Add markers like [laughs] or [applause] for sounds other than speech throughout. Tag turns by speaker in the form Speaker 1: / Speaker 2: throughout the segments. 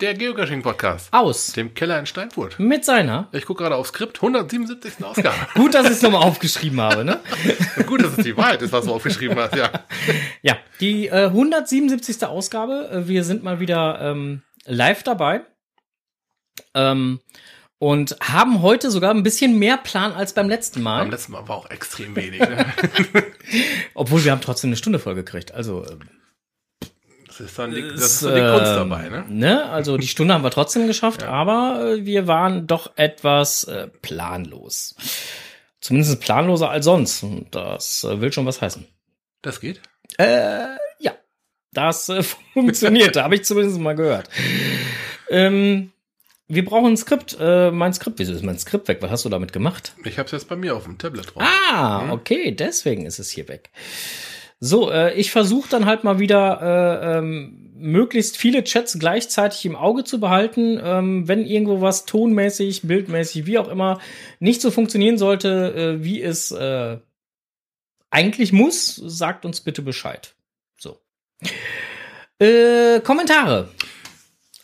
Speaker 1: Der Geocaching-Podcast.
Speaker 2: aus
Speaker 1: Dem Keller in Steinfurt.
Speaker 2: mit seiner.
Speaker 1: Ich gucke gerade auf Skript, 177. Ausgabe. [laughs]
Speaker 2: Gut, dass ich es nochmal aufgeschrieben habe, ne? [laughs]
Speaker 1: Gut, dass es die Wahrheit ist, was du aufgeschrieben hast, ja. [laughs]
Speaker 2: Ja, die äh, 177. Ausgabe. Äh, Wir sind mal wieder ähm, live dabei. Ähm, und haben heute sogar ein bisschen mehr Plan als beim letzten Mal.
Speaker 1: Beim letzten Mal war auch extrem wenig. Ne?
Speaker 2: Obwohl wir haben trotzdem eine Stunde voll gekriegt. Also, äh,
Speaker 1: Das ist dann die, das ist dann die Kunst
Speaker 2: ähm,
Speaker 1: dabei, ne?
Speaker 2: ne? Also die Stunde haben wir trotzdem geschafft, aber äh, wir waren doch etwas äh, planlos. Zumindest planloser als sonst. Und das äh, will schon was heißen.
Speaker 1: Das geht.
Speaker 2: Äh, ja, das äh, [laughs] funktioniert. habe ich zumindest mal gehört. Ähm, wir brauchen ein Skript. Äh, mein Skript, wieso ist mein Skript weg? Was hast du damit gemacht?
Speaker 1: Ich habe es jetzt bei mir auf dem Tablet drauf.
Speaker 2: Ah, okay, deswegen ist es hier weg. So, äh, ich versuche dann halt mal wieder äh, ähm, möglichst viele Chats gleichzeitig im Auge zu behalten. Ähm, wenn irgendwo was tonmäßig, bildmäßig, wie auch immer, nicht so funktionieren sollte, äh, wie es äh, eigentlich muss, sagt uns bitte Bescheid. So. Äh, Kommentare.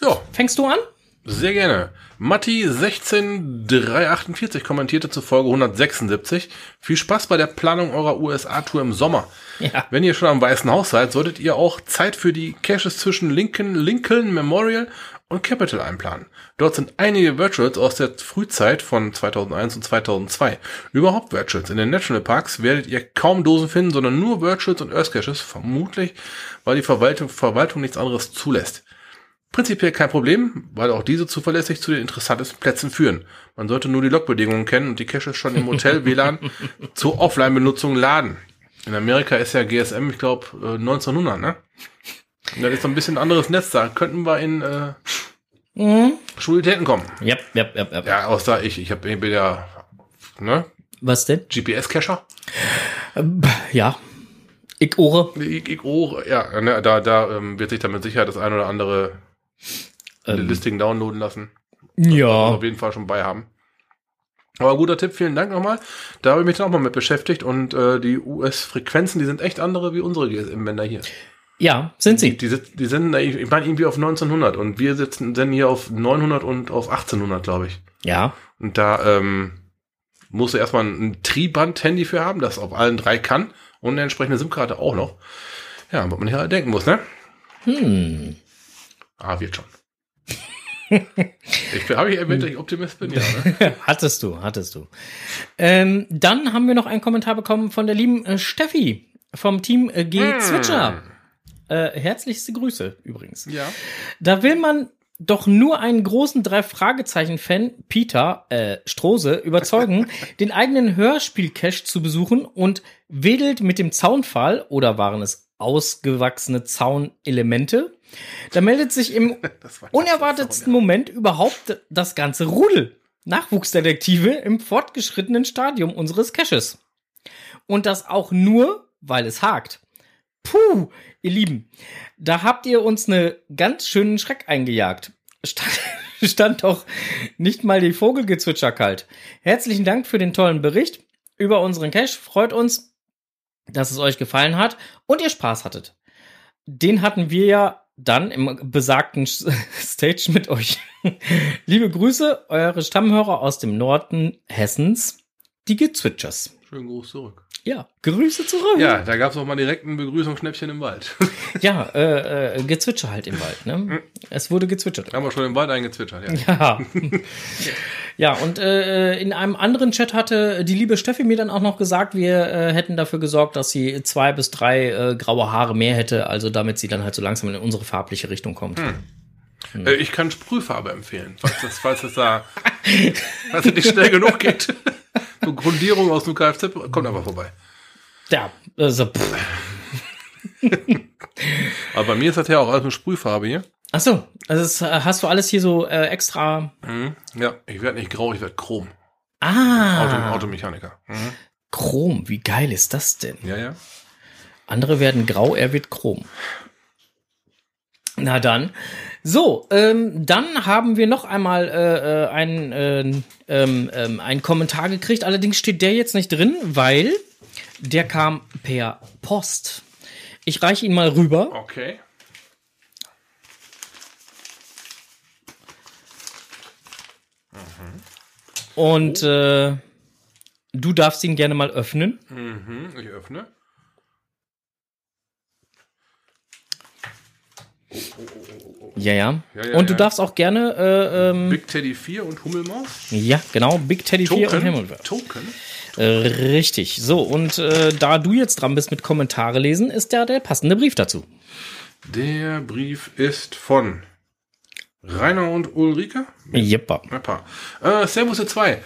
Speaker 1: Ja,
Speaker 2: Fängst du an?
Speaker 1: sehr gerne. Matti16348 kommentierte zur Folge 176. Viel Spaß bei der Planung eurer USA-Tour im Sommer.
Speaker 2: Ja.
Speaker 1: Wenn ihr schon am Weißen Haus seid, solltet ihr auch Zeit für die Caches zwischen Lincoln, Lincoln Memorial und Capitol einplanen. Dort sind einige Virtuals aus der Frühzeit von 2001 und 2002. Überhaupt Virtuals. In den National Parks werdet ihr kaum Dosen finden, sondern nur Virtuals und Earth Caches, vermutlich, weil die Verwaltung, Verwaltung nichts anderes zulässt. Prinzipiell kein Problem, weil auch diese zuverlässig zu den interessantesten Plätzen führen. Man sollte nur die Logbedingungen kennen und die Caches schon im Hotel WLAN [laughs] zur Offline-Benutzung laden. In Amerika ist ja GSM, ich glaube, 1900, ne? Und das ist so ein bisschen ein anderes Netz da. Könnten wir in äh,
Speaker 2: Mhm.
Speaker 1: Schwulitäten kommen.
Speaker 2: Ja, ja, ja, ja.
Speaker 1: Ja, außer ich. Ich, hab, ich bin ja ne,
Speaker 2: Was denn?
Speaker 1: GPS-Cacher.
Speaker 2: Ja. Ich ohre.
Speaker 1: Ich, ich, oh, ja, ne, da, da ähm, wird sich dann mit Sicherheit das ein oder andere
Speaker 2: Ähm,
Speaker 1: Listing downloaden lassen.
Speaker 2: Ja.
Speaker 1: auf jeden Fall schon bei haben. Aber guter Tipp, vielen Dank nochmal. Da habe ich mich dann auch mal mit beschäftigt und äh, die US-Frequenzen, die sind echt andere wie unsere GSM-Bänder hier.
Speaker 2: Ja, sind sie.
Speaker 1: Die, die sind, ich meine, irgendwie auf 1900 und wir sitzen dann hier auf 900 und auf 1800, glaube ich.
Speaker 2: Ja.
Speaker 1: Und da ähm, musst du erstmal ein Triband-Handy für haben, das auf allen drei kann und eine entsprechende SIM-Karte auch noch. Ja, was man hier halt denken muss, ne?
Speaker 2: Hm.
Speaker 1: Ah, wird schon. ich habe ich erwähnt, dass ich Optimist bin, ja, ne? [laughs]
Speaker 2: hattest du, hattest du. Ähm, dann haben wir noch einen Kommentar bekommen von der lieben äh, Steffi vom Team äh, G Zwitscher. Äh, herzlichste Grüße übrigens.
Speaker 1: Ja.
Speaker 2: Da will man doch nur einen großen Drei-Fragezeichen-Fan, Peter äh, Strose, überzeugen, [laughs] den eigenen Hörspiel-Cache zu besuchen und wedelt mit dem Zaunfall, oder waren es ausgewachsene Zaunelemente? Da meldet sich im [laughs] unerwartetsten Moment überhaupt das ganze Rudel. Nachwuchsdetektive im fortgeschrittenen Stadium unseres Caches. Und das auch nur, weil es hakt. Puh, ihr Lieben, da habt ihr uns eine ganz schönen Schreck eingejagt. Stand, [laughs] stand doch nicht mal die Vogelgezwitscher kalt. Herzlichen Dank für den tollen Bericht über unseren Cache. Freut uns, dass es euch gefallen hat und ihr Spaß hattet. Den hatten wir ja dann im besagten [laughs] Stage mit euch. [laughs] Liebe Grüße, eure Stammhörer aus dem Norden Hessens, die Gezwitschers.
Speaker 1: Schönen Gruß zurück.
Speaker 2: Ja, Grüße zurück.
Speaker 1: Ja, da gab es auch mal direkt ein Begrüßungsschnäppchen im Wald.
Speaker 2: Ja, äh, äh, Gezwitscher halt im Wald, ne? Es wurde gezwitschert.
Speaker 1: Haben wir schon im Wald eingezwitschert, ja.
Speaker 2: Ja. [laughs] ja, und äh, in einem anderen Chat hatte die liebe Steffi mir dann auch noch gesagt, wir äh, hätten dafür gesorgt, dass sie zwei bis drei äh, graue Haare mehr hätte, also damit sie dann halt so langsam in unsere farbliche Richtung kommt.
Speaker 1: Äh, ich kann Sprühfarbe empfehlen, falls das, falls das da, falls es nicht schnell genug geht. [laughs] So Grundierung aus dem Kfz, kommt einfach vorbei.
Speaker 2: Ja, also. [laughs]
Speaker 1: Aber bei mir ist das ja auch alles mit Sprühfarbe hier.
Speaker 2: Ach so, also das, äh, hast du alles hier so äh, extra.
Speaker 1: Mhm. Ja, ich werde nicht grau, ich werde chrom.
Speaker 2: Ah,
Speaker 1: Auto, Automechaniker. Mhm.
Speaker 2: Chrom, wie geil ist das denn?
Speaker 1: Ja, ja.
Speaker 2: Andere werden grau, er wird chrom. Na dann. So, ähm, dann haben wir noch einmal äh, äh einen, äh, ähm, ähm, einen Kommentar gekriegt. Allerdings steht der jetzt nicht drin, weil der kam per Post. Ich reiche ihn mal rüber.
Speaker 1: Okay.
Speaker 2: Und oh. äh, du darfst ihn gerne mal öffnen.
Speaker 1: Mhm, ich öffne.
Speaker 2: Ja, ja.
Speaker 1: Ja, ja,
Speaker 2: und du darfst auch gerne, äh, ähm,
Speaker 1: Big Teddy 4 und Hummelmaus.
Speaker 2: ja, genau, Big Teddy 4 und
Speaker 1: Token.
Speaker 2: Himmel.
Speaker 1: Token.
Speaker 2: Äh, richtig. So, und äh, da du jetzt dran bist mit Kommentare lesen, ist ja der passende Brief dazu.
Speaker 1: Der Brief ist von Rainer und Ulrike.
Speaker 2: Jeppa.
Speaker 1: Paar. Äh, Servus ihr zwei.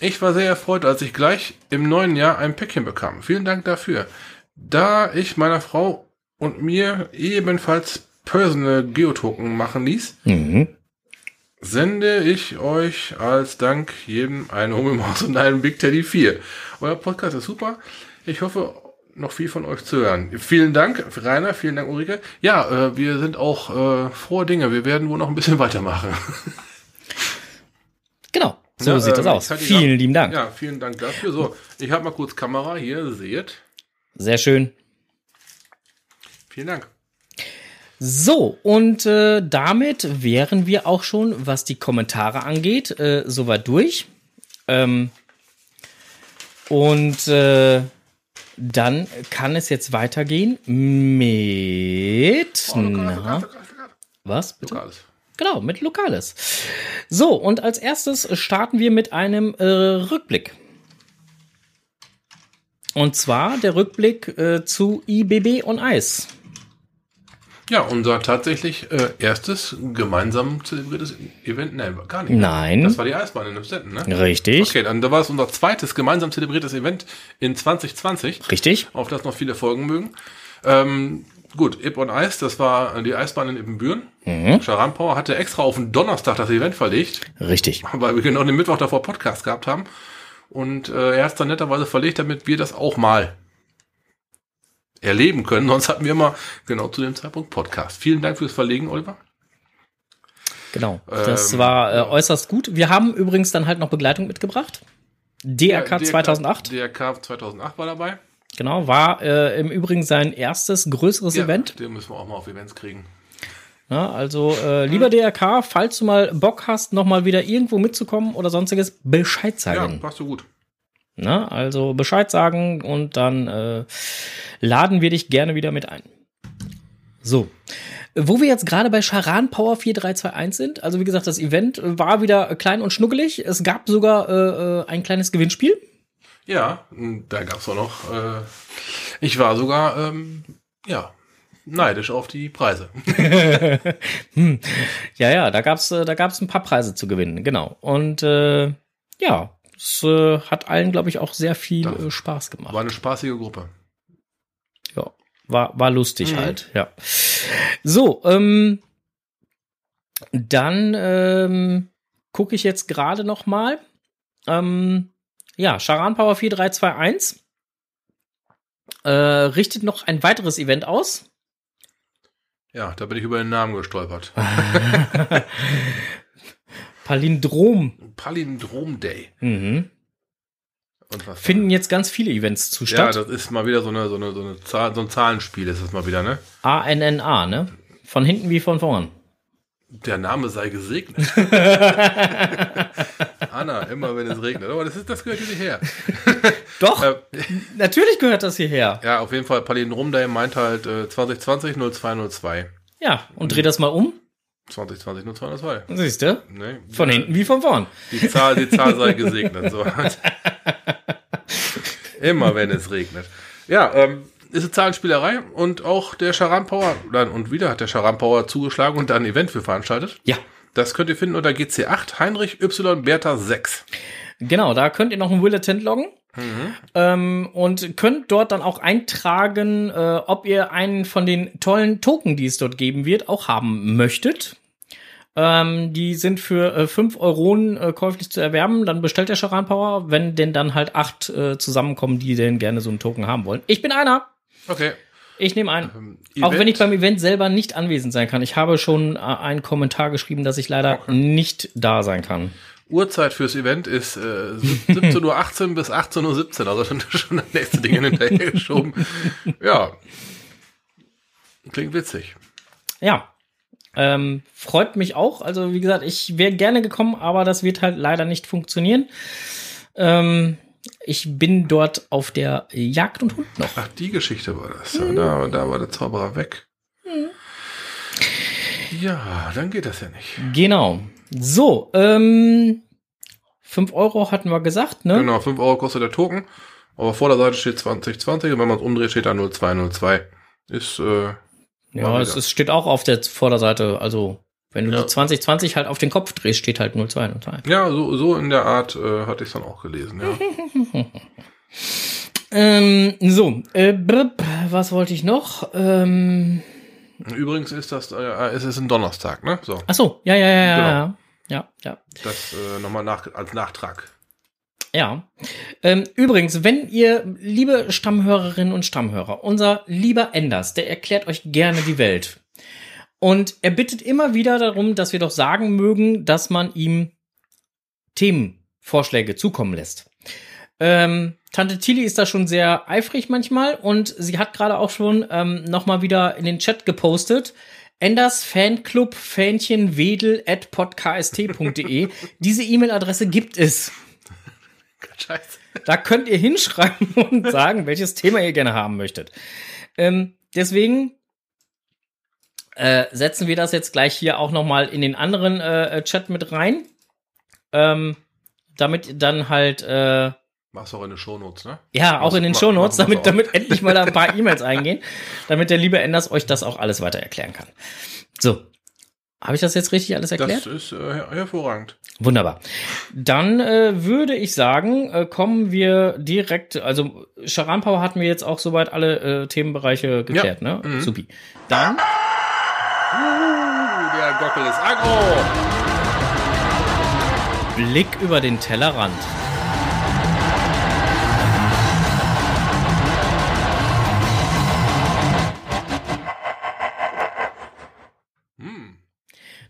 Speaker 1: Ich war sehr erfreut, als ich gleich im neuen Jahr ein Päckchen bekam. Vielen Dank dafür. Da ich meiner Frau und mir ebenfalls Personal Geotoken machen ließ,
Speaker 2: Mhm.
Speaker 1: sende ich euch als Dank jedem eine Hummelmaus und einen Big Teddy 4. Euer Podcast ist super. Ich hoffe, noch viel von euch zu hören. Vielen Dank, Rainer, vielen Dank, Ulrike. Ja, äh, wir sind auch äh, frohe Dinge. Wir werden wohl noch ein bisschen [laughs] weitermachen.
Speaker 2: Genau. So
Speaker 1: Ja,
Speaker 2: sieht das
Speaker 1: ähm,
Speaker 2: aus. Vielen lieben Dank.
Speaker 1: Ja, vielen Dank dafür. So, ich habe mal kurz Kamera hier, seht.
Speaker 2: Sehr schön.
Speaker 1: Vielen Dank.
Speaker 2: So, und äh, damit wären wir auch schon, was die Kommentare angeht, äh, soweit durch. Ähm, und äh, dann kann es jetzt weitergehen mit. na, was? Bitte?
Speaker 1: Lokales.
Speaker 2: Genau, mit Lokales. So, und als erstes starten wir mit einem äh, Rückblick. Und zwar der Rückblick äh, zu IBB on Ice.
Speaker 1: Ja, unser tatsächlich äh, erstes gemeinsam zelebriertes Event. Nein, gar nicht.
Speaker 2: Nein.
Speaker 1: Das war die Eisbahn in Amstetten, ne?
Speaker 2: Richtig.
Speaker 1: Okay, dann da war es unser zweites gemeinsam zelebriertes Event in 2020,
Speaker 2: Richtig.
Speaker 1: auf das noch viele folgen mögen. Ähm, gut, Ip on Ice, das war die Eisbahn in Ippenbüren. Mhm. Power hatte extra auf den Donnerstag das Event verlegt,
Speaker 2: Richtig.
Speaker 1: weil wir genau den Mittwoch davor Podcast gehabt haben. Und äh, er hat es dann netterweise verlegt, damit wir das auch mal erleben können. Sonst hatten wir immer genau zu dem Zeitpunkt Podcast. Vielen Dank fürs Verlegen, Oliver.
Speaker 2: Genau. Das
Speaker 1: Ähm,
Speaker 2: war äh, äußerst gut. Wir haben übrigens dann halt noch Begleitung mitgebracht. DRK 2008.
Speaker 1: DRK 2008 war dabei.
Speaker 2: Genau, war äh, im Übrigen sein erstes größeres Event.
Speaker 1: Den müssen wir auch mal auf Events kriegen.
Speaker 2: Ja, also, äh, lieber DRK, falls du mal Bock hast, nochmal wieder irgendwo mitzukommen oder sonstiges, Bescheid
Speaker 1: Ja,
Speaker 2: sagen.
Speaker 1: passt so gut.
Speaker 2: Ne? Also Bescheid sagen und dann äh, laden wir dich gerne wieder mit ein. So. Wo wir jetzt gerade bei Charan Power 4321 sind, also wie gesagt, das Event war wieder klein und schnuckelig. Es gab sogar äh, äh, ein kleines Gewinnspiel.
Speaker 1: Ja, da gab's auch noch. Äh, ich war sogar, ähm, ja, neidisch auf die Preise. [laughs] [laughs]
Speaker 2: Ja, ja, da gab's, äh, da gab's ein paar Preise zu gewinnen, genau. Und äh, ja, es äh, hat allen, glaube ich, auch sehr viel äh, Spaß gemacht.
Speaker 1: War eine spaßige Gruppe.
Speaker 2: Ja, war, war lustig
Speaker 1: Mhm.
Speaker 2: halt, ja. So, ähm, dann ähm, gucke ich jetzt gerade noch mal. Ähm, ja, Charan Power 4321 äh, richtet noch ein weiteres Event aus.
Speaker 1: Ja, da bin ich über den Namen gestolpert. [laughs] [laughs]
Speaker 2: Palindrom.
Speaker 1: Palindrom Day.
Speaker 2: Mhm.
Speaker 1: Und was
Speaker 2: Finden jetzt ganz viele Events zu
Speaker 1: Ja,
Speaker 2: statt.
Speaker 1: das ist mal wieder so eine, so eine, so eine Zahl, so ein Zahlenspiel ist das mal wieder, ne?
Speaker 2: ANNA, ne? Von hinten wie von vorn.
Speaker 1: Der Name sei gesegnet. [laughs] Anna, immer wenn es regnet. Aber das ist, das gehört hier nicht her. [laughs]
Speaker 2: Doch,
Speaker 1: Äh,
Speaker 2: natürlich gehört das hierher.
Speaker 1: ja, auf jeden Fall, Palindrom Day meint halt äh, 2020 0202.
Speaker 2: Ja, und dreh das mal um.
Speaker 1: 2020 0202.
Speaker 2: Siehst du?
Speaker 1: Ne?
Speaker 2: Von hinten wie von vorn.
Speaker 1: Die Zahl, die Zahl sei [laughs] gesegnet. So. Immer wenn es regnet. Ja, ähm, ist eine Zahlenspielerei und auch der Charan Power, nein, und wieder hat der Charan Power zugeschlagen und da ein Event für veranstaltet.
Speaker 2: Ja,
Speaker 1: Das könnt ihr finden unter GC8 Heinrich Y Bertha 6.
Speaker 2: Genau, da könnt ihr noch ein Willetent loggen. Ähm, und könnt dort dann auch eintragen, äh, ob ihr einen von den tollen Token, die es dort geben wird, auch haben möchtet. Ähm, die sind für äh, 5 Euronen äh, käuflich zu erwerben. Dann bestellt der Charan Power, wenn denn dann halt acht äh, zusammenkommen, die denn gerne so einen Token haben wollen. Ich bin einer.
Speaker 1: Okay.
Speaker 2: Ich nehme einen.
Speaker 1: Ähm,
Speaker 2: Auch wenn ich beim Event selber nicht anwesend sein kann. Ich habe schon äh, einen Kommentar geschrieben, dass ich leider nicht da sein kann.
Speaker 1: Uhrzeit fürs Event ist äh, 17.18 Uhr bis 18.17 Uhr, also schon, [laughs] schon das nächste Ding hinterher geschoben. Ja. Klingt witzig.
Speaker 2: Ja. Ähm, freut mich auch. Also, wie gesagt, ich wäre gerne gekommen, aber das wird halt leider nicht funktionieren. Ähm, ich bin dort auf der Jagd und Hund noch.
Speaker 1: Ach, die Geschichte war das. Ja, da, da war der Zauberer weg. Ja, dann geht das ja nicht.
Speaker 2: Genau. So, ähm, 5 Euro hatten wir gesagt, ne?
Speaker 1: Genau, 5 Euro kostet der Token. Aber vor der Seite steht 2020 und wenn man es umdreht, steht da 0202. Ist, äh,
Speaker 2: Ja, es ist, steht auch auf der Vorderseite. Also, wenn du
Speaker 1: Ja.
Speaker 2: die 2020 halt auf den Kopf drehst, steht halt 0202.
Speaker 1: ja, so, so in der Art äh, hatte ich es dann auch gelesen, ja. [laughs]
Speaker 2: Ähm, so, äh, brr, was wollte ich noch? Ähm,
Speaker 1: Übrigens ist das, äh, es ist ein Donnerstag, ne? So,
Speaker 2: ach so, ja, ja, ja, ja,
Speaker 1: Genau.
Speaker 2: ja. Ja, ja.
Speaker 1: das äh, nochmal nach, als Nachtrag.
Speaker 2: Ja. Ähm, übrigens, wenn ihr, liebe Stammhörerinnen und Stammhörer, unser lieber Enders, der erklärt euch gerne die Welt. Und er bittet immer wieder darum, dass wir doch sagen mögen, dass man ihm Themenvorschläge zukommen lässt. Ähm, Tante Tilly ist da schon sehr eifrig manchmal und sie hat gerade auch schon ähm, noch mal wieder in den Chat gepostet. Enders Fanclub Fähnchen Wedel at podkst.de. Diese E-Mail-Adresse gibt es.
Speaker 1: Scheiße.
Speaker 2: Da könnt ihr hinschreiben [laughs] und sagen, welches Thema ihr gerne haben möchtet. Ähm, deswegen äh, setzen wir das jetzt gleich hier auch noch mal in den anderen äh, Chat mit rein. Ähm, damit dann halt, äh,
Speaker 1: Mach's auch in den Shownotes, ne?
Speaker 2: ja, auch in den
Speaker 1: mach-
Speaker 2: Shownotes, damit,
Speaker 1: auch.
Speaker 2: damit endlich mal da ein paar [laughs] E-Mails eingehen, damit der liebe Enders euch das auch alles weiter erklären kann. So. Habe ich das jetzt richtig alles erklärt?
Speaker 1: Das ist äh, her- hervorragend.
Speaker 2: Wunderbar. Dann äh, würde ich sagen, äh, kommen wir direkt, also Charan Power hatten wir jetzt auch soweit alle äh, Themenbereiche geklärt,
Speaker 1: Ja.
Speaker 2: ne?
Speaker 1: Mhm.
Speaker 2: Supi. Dann
Speaker 1: Uh, der Gockel ist aggro.
Speaker 2: Blick über den Tellerrand.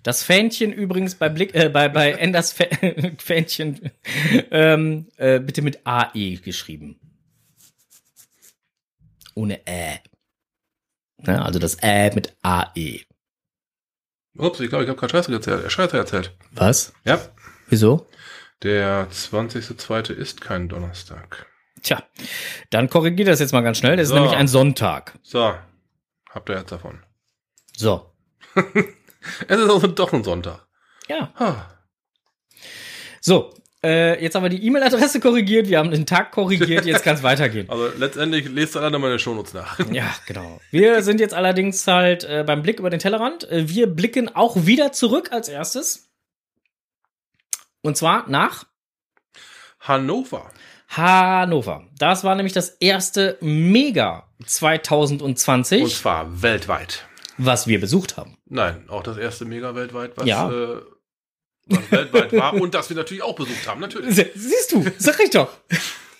Speaker 2: Das Fähnchen übrigens bei Blick, äh, bei, bei [laughs] Enders Fä [laughs] Fähnchen ähm, äh, bitte mit AE geschrieben. Ohne Ä. Ne, also das Ä mit AE.
Speaker 1: Ups, ich glaube, ich habe gerade Scheiße erzählt. Scheiße erzählt.
Speaker 2: Was?
Speaker 1: Ja.
Speaker 2: Wieso?
Speaker 1: Der 20.02. ist kein Donnerstag.
Speaker 2: Tja, dann korrigiert das jetzt mal ganz schnell. Das
Speaker 1: So.
Speaker 2: ist nämlich ein Sonntag.
Speaker 1: So, habt ihr jetzt davon.
Speaker 2: So. [laughs] [laughs]
Speaker 1: Es ist also doch ein Sonntag.
Speaker 2: Ja.
Speaker 1: Ha.
Speaker 2: So. Äh, jetzt haben wir die E-Mail-Adresse korrigiert, wir haben den Tag korrigiert, jetzt kann es [laughs] weitergehen.
Speaker 1: Also letztendlich lest alle den Shownotes nach.
Speaker 2: Ja, genau. Wir sind jetzt allerdings halt äh, beim Blick über den Tellerrand. Äh, wir blicken auch wieder zurück als erstes. Und zwar nach
Speaker 1: Hannover.
Speaker 2: Hannover. Das war nämlich das erste Mega 2020,
Speaker 1: Und zwar weltweit.
Speaker 2: Was wir besucht haben.
Speaker 1: Nein, auch das erste Mega weltweit, was,
Speaker 2: Ja.
Speaker 1: äh, was weltweit war und das wir natürlich auch besucht haben. Natürlich.
Speaker 2: Sie- Siehst du, sag ich doch.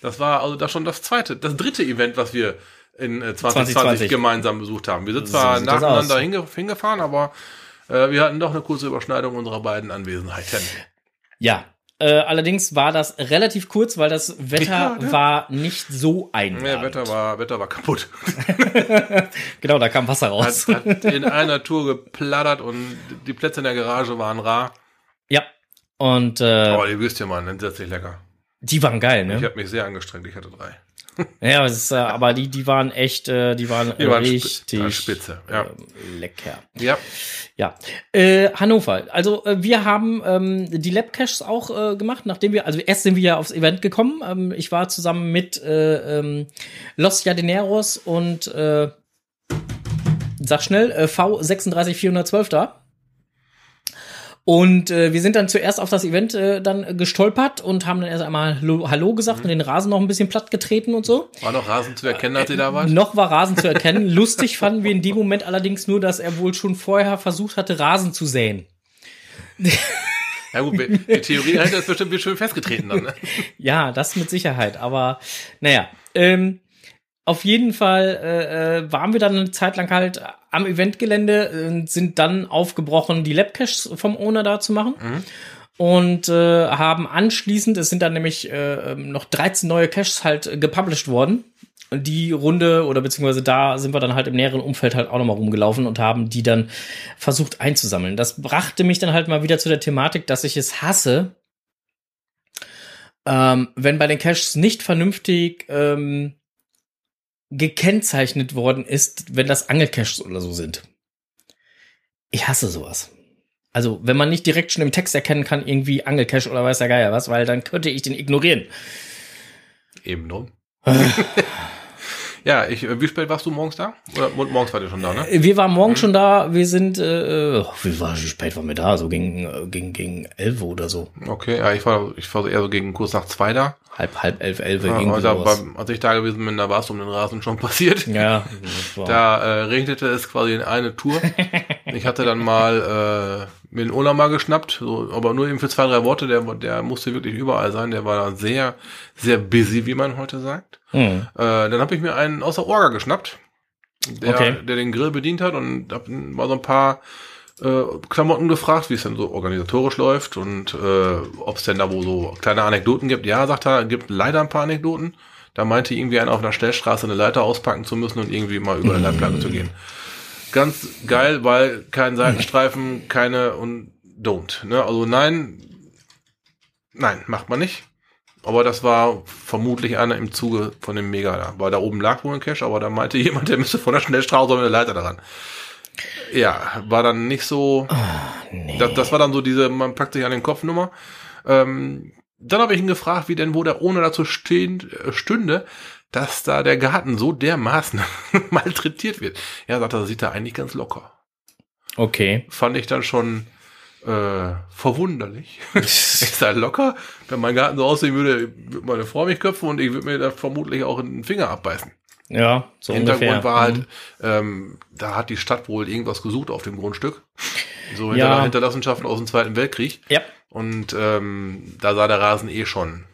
Speaker 1: Das war also das schon das zweite, das dritte Event, was wir in äh, 2020,
Speaker 2: 2020.
Speaker 1: gemeinsam besucht haben. Wir sind
Speaker 2: So
Speaker 1: zwar
Speaker 2: das
Speaker 1: nacheinander hinge hingefahren, aber äh, wir hatten doch eine kurze Überschneidung unserer beiden Anwesenheiten.
Speaker 2: Ja. Äh, allerdings war das relativ kurz, weil das Wetter
Speaker 1: Ja, ne?
Speaker 2: war nicht so einladend.
Speaker 1: Ja, Wetter war, Wetter war kaputt. [laughs]
Speaker 2: Genau, da kam Wasser raus.
Speaker 1: Hat, hat in einer Tour geplattert und die Plätze in der Garage waren rar.
Speaker 2: ja. Und äh,
Speaker 1: Aber die Würstchen waren entsetzlich lecker.
Speaker 2: die waren geil,
Speaker 1: Ich
Speaker 2: ne?
Speaker 1: habe mich sehr angestrengt, ich hatte drei.
Speaker 2: Ja, ist, äh, aber die, die waren echt, äh, die waren,
Speaker 1: Die waren
Speaker 2: richtig
Speaker 1: spitze, ja.
Speaker 2: ähm, lecker.
Speaker 1: Ja,
Speaker 2: Ja, äh, Hannover. Also äh, wir haben ähm, die Labcaches auch äh, gemacht, nachdem wir, also erst sind wir ja aufs Event gekommen. Ähm, ich war zusammen mit äh, ähm, Los Jardineros und äh, sag schnell äh, V36412 da. Und äh, wir sind dann zuerst auf das Event äh, dann gestolpert und haben dann erst einmal Hallo, gesagt und den Rasen noch ein bisschen platt getreten und so.
Speaker 1: war noch Rasen zu erkennen, als ihr da wart.
Speaker 2: Noch war Rasen zu erkennen. [laughs] Lustig fanden wir in dem Moment allerdings nur, dass er wohl schon vorher versucht hatte, Rasen zu säen.
Speaker 1: Ja gut, die Theorie dahinter ist bestimmt schön festgetreten dann. Ne? [laughs]
Speaker 2: Ja, das mit Sicherheit. Aber naja, ähm, auf jeden Fall äh, äh, waren wir dann eine Zeit lang halt am Eventgelände und sind dann aufgebrochen, die Labcaches vom Owner da zu machen. Und äh, haben anschließend, es sind dann nämlich äh, ähm, noch 13 neue Caches halt äh, gepublished worden. die Runde oder beziehungsweise da sind wir dann halt im näheren Umfeld halt auch nochmal rumgelaufen und haben die dann versucht einzusammeln. Das brachte mich dann halt mal wieder zu der Thematik, dass ich es hasse, ähm, wenn bei den Caches nicht vernünftig ähm, gekennzeichnet worden ist, wenn das Angelcaches oder so sind. Ich hasse sowas. Also, wenn man nicht direkt schon im Text erkennen kann, irgendwie Angelcache oder weiß der Geier was, weil dann könnte ich den ignorieren.
Speaker 1: Eben drum. [laughs] ja, ich, wie spät warst du morgens da? Oder morgens war der schon da, ne?
Speaker 2: Wir waren morgen mhm. schon da, wir sind, äh, oh, wie, war, wie spät waren wir da? So gegen, äh, gegen, gegen elf oder so.
Speaker 1: Okay, ja, ich war, ich war so eher so gegen kurz nach zwei da.
Speaker 2: Halb, halb elf, elf,
Speaker 1: ja, irgendwie da, beim, Als ich da gewesen bin, da war es um den Rasen schon [laughs] passiert.
Speaker 2: Ja.
Speaker 1: Da äh, regnete es quasi in eine Tour. [laughs] ich hatte dann mal äh, mir den Urlaub mal geschnappt, so, aber nur eben für zwei, drei Worte, der, der musste wirklich überall sein, der war da sehr, sehr busy, wie man heute sagt. Mhm. Äh, dann habe ich mir einen aus der Orga geschnappt, der, okay. der den Grill bedient hat und hab mal so ein paar äh, Klamotten gefragt, wie es denn so organisatorisch läuft und äh, ob es denn da wo so kleine Anekdoten gibt. Ja, sagt er, gibt leider ein paar Anekdoten. Da meinte irgendwie einer auf einer Stellstraße eine Leiter auspacken zu müssen und irgendwie mal über eine Leitplanke zu gehen. Ganz geil, weil kein Seitenstreifen, keine und don't. Ne? Also nein, nein, macht man nicht. Aber das war vermutlich einer im Zuge von dem Mega da. Weil da oben lag wohl ein Cache, aber da meinte [laughs] jemand, der müsste von der Schnellstraße mit der Leiter daran. Ja, war dann nicht so. Oh, nee. das, das war dann so diese, man packt sich an den Kopf Nummer. Ähm, dann habe ich ihn gefragt, wie denn wo der ohne dazu stehend, äh, stünde, dass da der Garten so dermaßen [laughs] malträtiert wird. Ja, sagt er, das sieht er eigentlich ganz locker.
Speaker 2: Okay.
Speaker 1: Fand ich dann schon äh, verwunderlich. [laughs] ich sei locker, wenn mein Garten so aussehen würde, würde meine Frau mich köpfen und ich würde mir da vermutlich auch einen Finger abbeißen.
Speaker 2: Ja,
Speaker 1: so Hintergrund ungefähr. war halt, mhm. ähm, da hat die Stadt wohl irgendwas gesucht auf dem Grundstück. So hinter ja. Hinterlassenschaften aus dem Zweiten Weltkrieg.
Speaker 2: Ja.
Speaker 1: Und ähm, da sah der Rasen eh schon,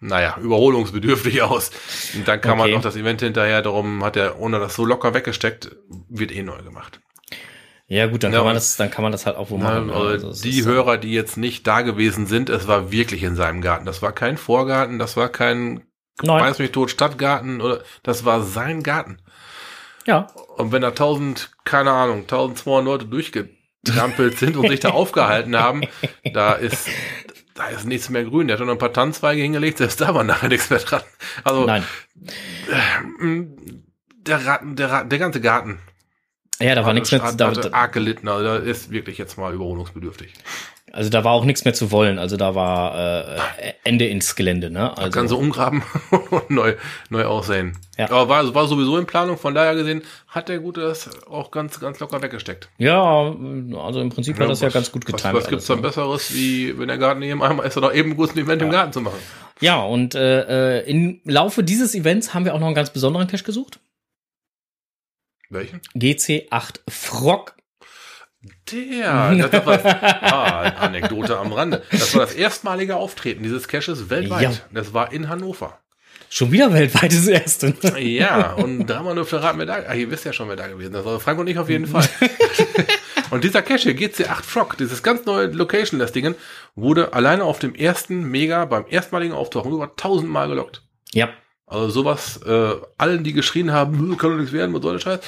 Speaker 1: naja, überholungsbedürftig [laughs] aus. Und dann kam okay. halt noch das Event hinterher, darum hat er, ohne das so locker weggesteckt, wird eh neu gemacht.
Speaker 2: Ja, gut, dann ja, kann man das, dann kann man das halt auch wo machen.
Speaker 1: Also, also die Hörer, die jetzt nicht da gewesen sind, es war wirklich in seinem Garten. Das war kein Vorgarten, das war kein Nein. weiß mich tot Stadtgarten oder das war sein Garten.
Speaker 2: Ja.
Speaker 1: Und wenn da tausend, keine Ahnung, 1200 Leute durchgetrampelt sind und sich da [laughs] aufgehalten haben, da ist, [laughs] da ist nichts mehr grün. Der hat noch ein paar Tannenzweige hingelegt, selbst da war nachher nichts mehr dran. Also,
Speaker 2: Nein.
Speaker 1: Äh, der, Ratten, der, der ganze Garten
Speaker 2: ja, da war nichts mehr.
Speaker 1: Da, hatte arg gelitten, also da ist wirklich jetzt mal überholungsbedürftig.
Speaker 2: Also da war auch nichts mehr zu wollen. Also da war äh, Ende ins Gelände. Ne? Also,
Speaker 1: kann so umgraben [laughs] und neu, neu aussehen. Ja. Aber war, war sowieso in Planung. Von daher gesehen hat der Gute das auch ganz, ganz locker weggesteckt.
Speaker 2: Ja, also im Prinzip ja, hat das ja ganz gut getan.
Speaker 1: Was, was gibt's dann ne? Besseres, wie wenn der Garten eben einmal ist, oder eben ein Event ja. im Garten zu machen?
Speaker 2: Ja, und äh, äh, im Laufe dieses Events haben wir auch noch einen ganz besonderen Cache gesucht.
Speaker 1: Welchen?
Speaker 2: GC8 Frog.
Speaker 1: Der, das war, [laughs] ah, Anekdote am Rande. Das war das erstmalige Auftreten dieses Caches weltweit. Ja. Das war in Hannover.
Speaker 2: Schon wieder weltweit das erste.
Speaker 1: Ja, und dreimal dürfte raten, wer da, ah, ihr wisst ja schon, wer da gewesen ist. Also Frank und ich auf jeden Fall. [laughs] und dieser Cache, GC8 Frog, dieses ganz neue Location-Listingen, wurde alleine auf dem ersten Mega beim erstmaligen Auftauchen über tausendmal gelockt.
Speaker 2: Ja.
Speaker 1: Also sowas, äh, allen, die geschrien haben, kann doch nichts werden, was soll der Scheiß?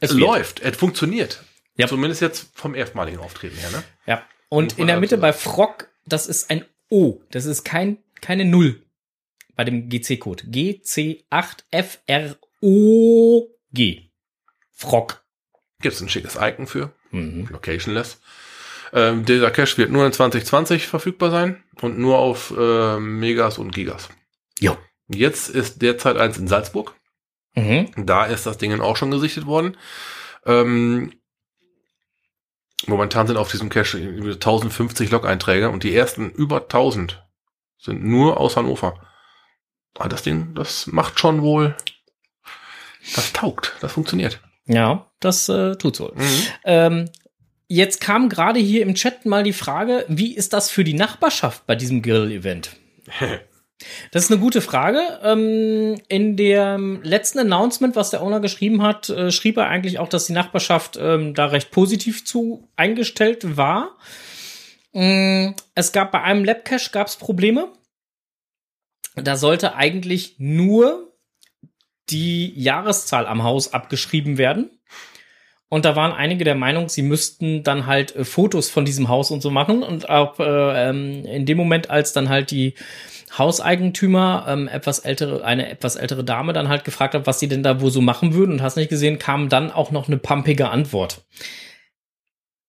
Speaker 1: es läuft, es funktioniert. Ja. Zumindest jetzt vom erstmaligen Auftreten her, ne?
Speaker 2: Ja. Und in der Mitte bei Frog, das ist ein O. Das ist kein, keine Null bei dem GC-Code. GC8FROG. Frog.
Speaker 1: Gibt's ein schickes Icon für. Mhm. Locationless. Ähm, dieser Cache wird nur in 2020 verfügbar sein und nur auf äh, Megas und Gigas.
Speaker 2: Jo.
Speaker 1: Jetzt ist derzeit eins in Salzburg. Mhm. Da ist das Ding auch schon gesichtet worden. Ähm, momentan sind auf diesem Cache 1050 Log-Einträge und die ersten über 1000 sind nur aus Hannover. Aber ah, das Ding, das macht schon wohl, das taugt, das funktioniert.
Speaker 2: Ja, das äh, tut wohl. Mhm. Ähm, jetzt kam gerade hier im Chat mal die Frage, wie ist das für die Nachbarschaft bei diesem Grill-Event? [laughs] Das ist eine gute Frage. Ähm, in dem letzten Announcement, was der Owner geschrieben hat, äh, schrieb er eigentlich auch, dass die Nachbarschaft ähm, da recht positiv zu eingestellt war. Ähm, es gab bei einem Labcache gab's Probleme. da sollte eigentlich nur die Jahreszahl am Haus abgeschrieben werden. Und da waren einige der Meinung, sie müssten dann halt äh, Fotos von diesem Haus und so machen. Und auch äh, ähm, in dem Moment, als dann halt die Hauseigentümer, ähm, etwas ältere, eine etwas ältere Dame dann halt gefragt hat, was sie denn da wo so machen würden und hast nicht gesehen, kam dann auch noch eine pumpige Antwort.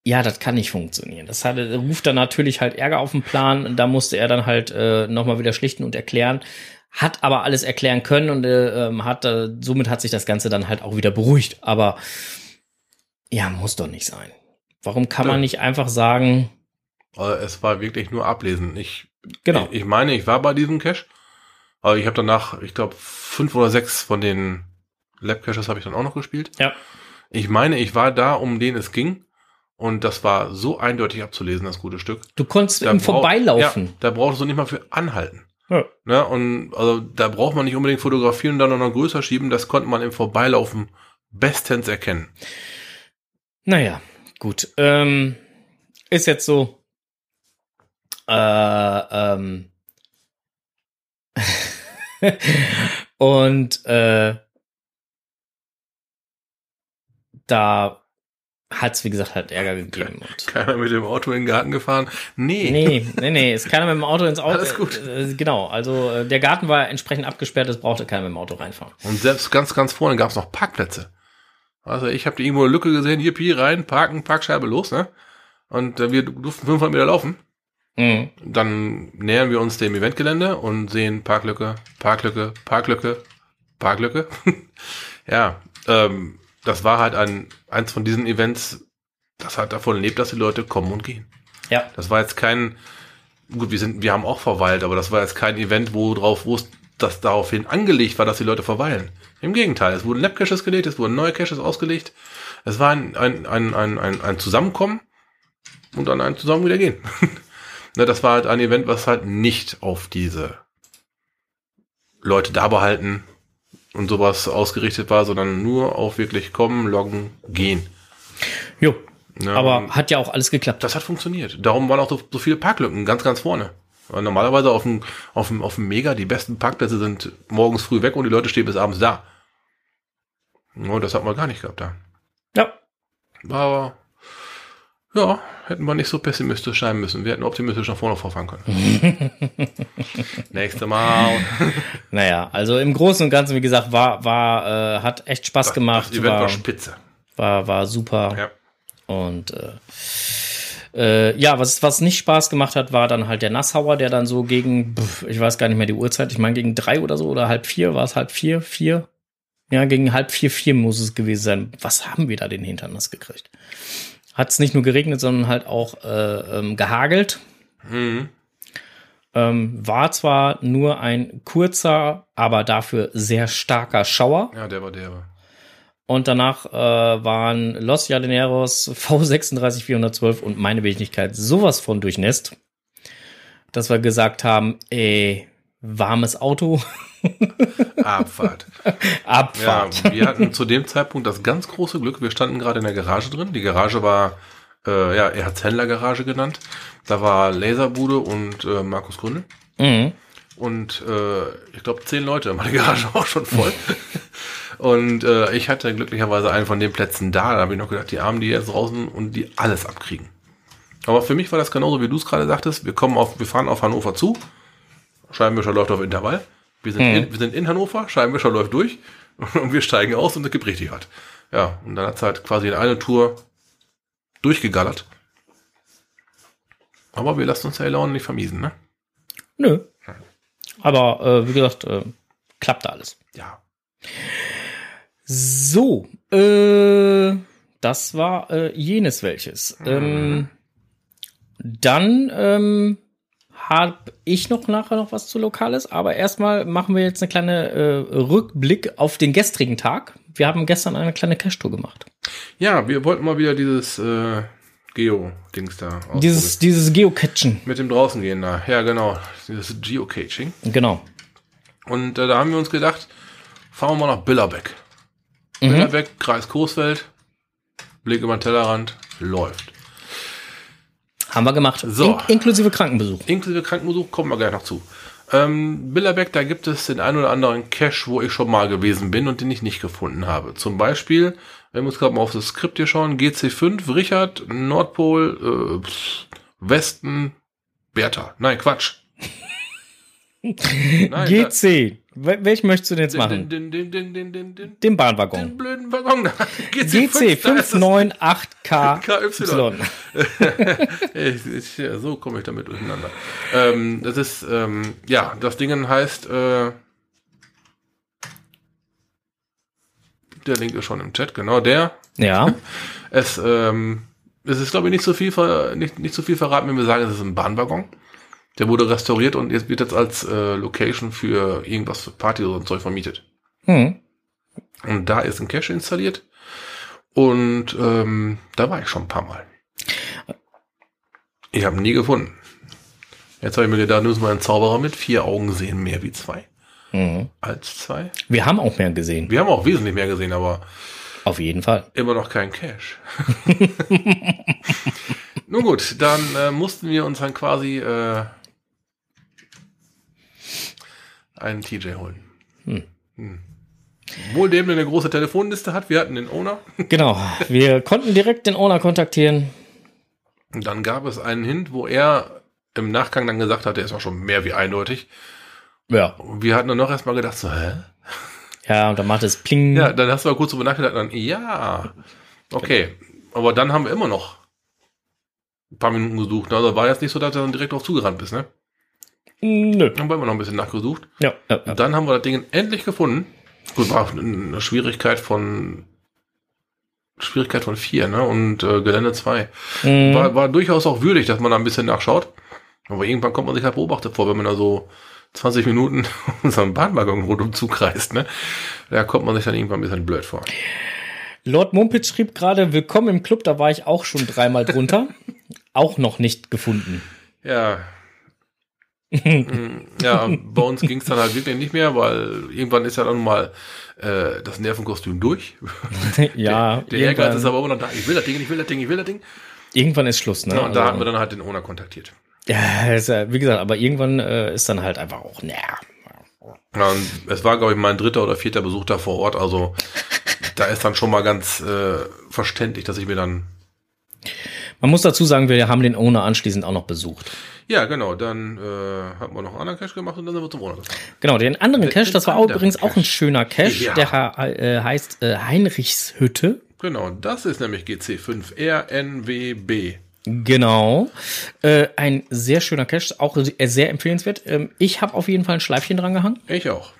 Speaker 2: Ja, das kann nicht funktionieren. Das hat, ruft dann natürlich halt Ärger auf den Plan. Da musste er dann halt äh, nochmal wieder schlichten und erklären. Hat aber alles erklären können und äh, ähm, hat, äh, somit hat sich das Ganze dann halt auch wieder beruhigt. Aber ja, muss doch nicht sein. Warum kann man nicht einfach sagen,
Speaker 1: Also es war wirklich nur ablesen. Ich,
Speaker 2: genau,
Speaker 1: ich, meine, ich war bei diesem Cache, aber ich habe danach, ich glaube, fünf oder sechs von den Lab-Caches habe ich dann auch noch gespielt.
Speaker 2: Ja.
Speaker 1: Ich meine, ich war da, um den es ging. Und das war so eindeutig abzulesen, das gute Stück.
Speaker 2: du konntest
Speaker 1: Da
Speaker 2: im
Speaker 1: brauch-
Speaker 2: Vorbeilaufen.
Speaker 1: Ja, da brauchst du nicht mal für anhalten.
Speaker 2: Ja.
Speaker 1: Ne? Und also da braucht man nicht unbedingt fotografieren und dann noch größer schieben. Das konnte man im Vorbeilaufen bestens erkennen.
Speaker 2: Naja, gut. Ähm, ist jetzt so. Äh, ähm. [laughs] Und äh, da hat's wie gesagt, halt Ärger gegeben. Und
Speaker 1: Keiner mit dem Auto in den Garten gefahren. Nee.
Speaker 2: Nee, nee, nee, ist keiner mit dem Auto ins Auto.
Speaker 1: Alles gut.
Speaker 2: Äh, genau, also äh, der Garten war entsprechend abgesperrt, es brauchte keiner mit dem Auto reinfahren.
Speaker 1: Und selbst ganz, ganz vorne gab es noch Parkplätze. Also ich habe irgendwo eine Lücke gesehen, hier Pi rein, parken, Parkscheibe los, ne? Und äh, wir durften 500 Meter laufen.
Speaker 2: Mhm.
Speaker 1: Dann nähern wir uns dem Eventgelände und sehen Parklücke, Parklücke, Parklücke, Parklücke. [laughs] ja, ähm, das war halt ein, eins von diesen Events, das halt davon lebt, dass die Leute kommen und gehen.
Speaker 2: Ja,
Speaker 1: Das war jetzt kein, gut, wir sind, wir haben auch verweilt, aber das war jetzt kein Event, wo drauf, wo es das daraufhin angelegt war, dass die Leute verweilen. Im Gegenteil, es wurden Lab-Caches gelegt, es wurden neue Caches ausgelegt. Es war ein, ein, ein, ein, ein, ein Zusammenkommen und dann ein Zusammen wieder gehen. [laughs] ne, das war halt ein Event, was halt nicht auf diese Leute da behalten und sowas ausgerichtet war, sondern nur auf wirklich kommen, loggen, gehen.
Speaker 2: jo.
Speaker 1: Ne,
Speaker 2: Aber
Speaker 1: und-
Speaker 2: hat ja auch alles geklappt.
Speaker 1: das hat funktioniert. Darum waren auch so, so viele Parklücken ganz, ganz vorne. Weil normalerweise auf dem, auf dem, auf dem Mega, die besten Parkplätze sind morgens früh weg und die Leute stehen bis abends da. No, das hat man gar nicht gehabt da.
Speaker 2: Ja.
Speaker 1: Aber, ja, hätten wir nicht so pessimistisch sein müssen. Wir hätten optimistisch nach vorne vorfahren können. [laughs] Nächste Mal. [laughs]
Speaker 2: Naja, also im Großen und Ganzen, wie gesagt, war, war, äh, hat echt Spaß gemacht,
Speaker 1: Das Event war,
Speaker 2: war,
Speaker 1: spitze.
Speaker 2: war, war super.
Speaker 1: Ja.
Speaker 2: Und äh, äh, ja, was, was nicht Spaß gemacht hat, war dann halt der Nasshauer, der dann so gegen, ich weiß gar nicht mehr die Uhrzeit, ich meine gegen drei oder so oder halb vier, war es halb vier, vier? Ja, gegen halb vier, vier muss es gewesen sein. Was haben wir da den Hintern nass gekriegt? Hat es nicht nur geregnet, sondern halt auch äh, ähm, gehagelt.
Speaker 1: Mhm.
Speaker 2: Ähm, war zwar nur ein kurzer, aber dafür sehr starker Schauer.
Speaker 1: Ja, der war der.
Speaker 2: Und danach äh, waren Los Jardineros V36 412 und meine Wenigkeit sowas von durchnässt, dass wir gesagt haben, ey, warmes Auto, [laughs]
Speaker 1: Abfahrt. [laughs]
Speaker 2: Abfahrt.
Speaker 1: Ja, wir hatten zu dem Zeitpunkt das ganz große Glück, wir standen gerade in der Garage drin. Die Garage war, äh, ja, er hat Händlergarage genannt. Da war Laserbude und äh, Markus Gründel.
Speaker 2: Mhm.
Speaker 1: Und äh, ich glaube, zehn Leute war die Garage [laughs] auch schon voll. und äh, ich hatte glücklicherweise einen von den Plätzen da. Da habe ich noch gedacht, die Armen, die jetzt draußen und die alles abkriegen. Aber für mich war das genauso, wie du es gerade sagtest. Wir kommen auf, wir fahren auf Hannover zu. Scheibenwischer läuft auf Intervall. Wir sind,
Speaker 2: Mhm.
Speaker 1: in, wir sind in Hannover, Scheibenwischer läuft durch [laughs] und wir steigen aus und es gibt richtig was. Ja, und dann hat es halt quasi in eine Tour durchgegallert. Aber wir lassen uns ja Laune nicht vermiesen, ne?
Speaker 2: Nö. Aber äh, wie gesagt, äh, klappte alles.
Speaker 1: Ja.
Speaker 2: So, äh, das war äh, jenes welches.
Speaker 1: Mhm.
Speaker 2: Ähm, dann ähm, habe ich noch nachher noch was zu Lokales, aber erstmal machen wir jetzt eine kleine äh, Rückblick auf den gestrigen Tag. Wir haben gestern eine kleine Cash-Tour gemacht.
Speaker 1: Ja, wir wollten mal wieder dieses äh, Geo-Dings da.
Speaker 2: Dieses, dieses Geocachen.
Speaker 1: Mit dem draußen gehen da. Ja, genau. Dieses Geocaching.
Speaker 2: Genau.
Speaker 1: Und äh, da haben wir uns gedacht, fahren wir mal nach Billerbeck.
Speaker 2: Mhm.
Speaker 1: Billerbeck, Kreis Coesfeld, Blick über den Tellerrand, läuft.
Speaker 2: Haben wir gemacht.
Speaker 1: So.
Speaker 2: In, inklusive Krankenbesuch.
Speaker 1: Inklusive Krankenbesuch kommen wir gleich noch zu. Ähm, Billerbeck, da gibt es den einen oder anderen Cache, wo ich schon mal gewesen bin und den ich nicht gefunden habe. Zum Beispiel, wenn wir uns gerade mal auf das Skript hier schauen, GC5, Richard, Nordpol, äh, pff, Westen, Bertha. Nein, Quatsch. [laughs] Nein,
Speaker 2: GC. Wel- Welch möchtest du denn jetzt machen?
Speaker 1: Den, den, den, den, den, den,
Speaker 2: Den Bahnwaggon.
Speaker 1: den blöden Waggon [laughs] da.
Speaker 2: GC
Speaker 1: da ist es.
Speaker 2: 598KY. [laughs] [laughs]
Speaker 1: Ich, ich, ja, so komme ich damit durcheinander. Ähm, das ist, ähm, ja, das Ding heißt, äh, der Link ist schon im Chat, genau der.
Speaker 2: Ja.
Speaker 1: Es, ähm, es ist, glaube ich, nicht so viel, nicht, nicht so viel verraten, wenn wir sagen, es ist ein Bahnwaggon. Der wurde restauriert und jetzt wird jetzt als äh, Location für irgendwas für Party oder so ein Zeug vermietet.
Speaker 2: Hm.
Speaker 1: Und da ist ein Cache installiert. Und ähm, da war ich schon ein paar Mal. Ich habe ihn nie gefunden. Jetzt habe ich mir gedacht, müssen wir einen Zauberer mit vier Augen sehen, mehr wie zwei.
Speaker 2: Mhm.
Speaker 1: Als zwei.
Speaker 2: Wir haben auch mehr gesehen.
Speaker 1: Wir haben auch wesentlich mehr gesehen, aber
Speaker 2: Auf jeden Fall.
Speaker 1: immer noch kein Cache. [laughs] Nun gut, dann äh, mussten wir uns dann quasi äh, einen TJ holen. Hm. Wohl dem, der eine große Telefonliste hat. Wir hatten den Owner. [laughs]
Speaker 2: Genau. Wir konnten direkt den Owner kontaktieren.
Speaker 1: Und dann gab es einen Hint, wo er im Nachgang dann gesagt hat, der ist auch schon mehr wie eindeutig.
Speaker 2: Ja.
Speaker 1: Und wir hatten dann noch erstmal gedacht, so, hä?
Speaker 2: Ja, und dann macht es Pling.
Speaker 1: Ja, dann hast du mal kurz drüber nachgedacht, dann, ja, okay. Aber dann haben wir immer noch ein paar Minuten gesucht. Also war jetzt nicht so, dass du dann direkt drauf zugerannt bist, ne?
Speaker 2: Nö.
Speaker 1: Dann haben wir noch ein bisschen nachgesucht.
Speaker 2: Ja, ja, ja.
Speaker 1: Und dann haben wir das Ding endlich gefunden. Gut, war eine Schwierigkeit von Schwierigkeit von vier, ne? Und äh, Gelände zwei.
Speaker 2: Mhm.
Speaker 1: War, war durchaus auch würdig, dass man da ein bisschen nachschaut. Aber irgendwann kommt man sich halt beobachtet vor, wenn man da so 20 Minuten [laughs] unseren Bahnwaggon rundum zukreist, ne? Da kommt man sich dann irgendwann ein bisschen blöd vor.
Speaker 2: Lord Mumpitz schrieb gerade, willkommen im Club, da war ich auch schon dreimal drunter. [laughs] auch noch nicht gefunden.
Speaker 1: Ja. Mm, [laughs] ja, bei uns ging es dann halt wirklich nicht mehr, weil irgendwann ist ja dann mal äh, das Nervenkostüm durch. [laughs]
Speaker 2: ja,
Speaker 1: Der Ehrgeiz ist aber immer noch da. Ich will das Ding, ich will das Ding, ich will das Ding.
Speaker 2: irgendwann ist Schluss, ne?
Speaker 1: Ja, und da
Speaker 2: Also-
Speaker 1: hatten wir dann halt den Owner kontaktiert.
Speaker 2: Ja, ist ja, wie gesagt, aber irgendwann äh, ist dann halt einfach auch, naja.
Speaker 1: Ja, und es war, glaube ich, mein dritter oder vierter Besuch da vor Ort. Also da ist dann schon mal ganz äh, verständlich, dass ich mir dann.
Speaker 2: Man muss dazu sagen, wir haben den Owner anschließend auch noch besucht.
Speaker 1: Ja, genau, dann äh, hat man noch einen anderen Cache gemacht und dann sind wir zum Owner gefahren.
Speaker 2: Genau, den anderen
Speaker 1: Den-
Speaker 2: Cache, das war übrigens auch ein
Speaker 1: Cache.
Speaker 2: schöner Cache,
Speaker 1: Ja.
Speaker 2: der äh, heißt äh, Heinrichshütte.
Speaker 1: Genau, das ist nämlich GC5 RNWB.
Speaker 2: Genau. Äh, ein sehr schöner Cache, auch äh, sehr empfehlenswert. Ähm, ich habe auf jeden Fall ein Schleifchen dran gehangen.
Speaker 1: Ich auch.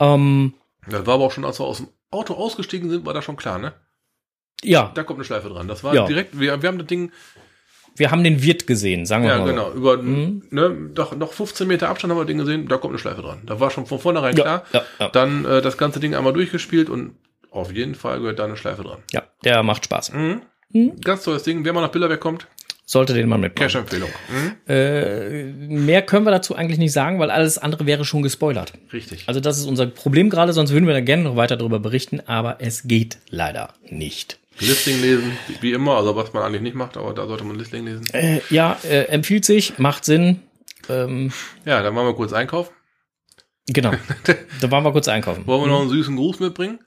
Speaker 2: Ähm,
Speaker 1: Das war aber auch schon, als wir aus dem Auto ausgestiegen sind, war da schon klar, ne?
Speaker 2: Ja,
Speaker 1: Da kommt eine Schleife dran. Das war
Speaker 2: Ja.
Speaker 1: direkt, wir, wir haben das Ding,
Speaker 2: wir haben den Wirt gesehen, sagen wir
Speaker 1: ja
Speaker 2: mal. so.
Speaker 1: genau, über
Speaker 2: Mhm.
Speaker 1: ne, doch, noch 15 Meter Abstand haben wir Ding gesehen, da kommt eine Schleife dran. Da war schon von vornherein
Speaker 2: Ja,
Speaker 1: klar.
Speaker 2: ja, ja.
Speaker 1: Dann äh, das ganze Ding einmal durchgespielt und auf jeden Fall gehört da eine Schleife dran.
Speaker 2: Ja, der macht Spaß.
Speaker 1: Mhm.
Speaker 2: Mhm.
Speaker 1: Ganz tolles Ding. Wer mal nach Bilderberg kommt,
Speaker 2: Sollte den mal mitmachen.
Speaker 1: Cash-Empfehlung. Mhm.
Speaker 2: Äh, mehr können wir dazu eigentlich nicht sagen, weil alles andere wäre schon gespoilert.
Speaker 1: Richtig.
Speaker 2: Also das ist unser Problem gerade, sonst würden wir da gerne noch weiter darüber berichten, aber es geht leider nicht.
Speaker 1: Listing lesen, wie- immer, also was man eigentlich nicht macht, aber da sollte man Listing lesen.
Speaker 2: Äh, ja, äh, empfiehlt sich, macht Sinn. Ähm,
Speaker 1: Ja, dann machen wir kurz einkaufen.
Speaker 2: genau. [laughs] da waren wir kurz einkaufen.
Speaker 1: Wollen wir noch einen süßen Gruß mitbringen?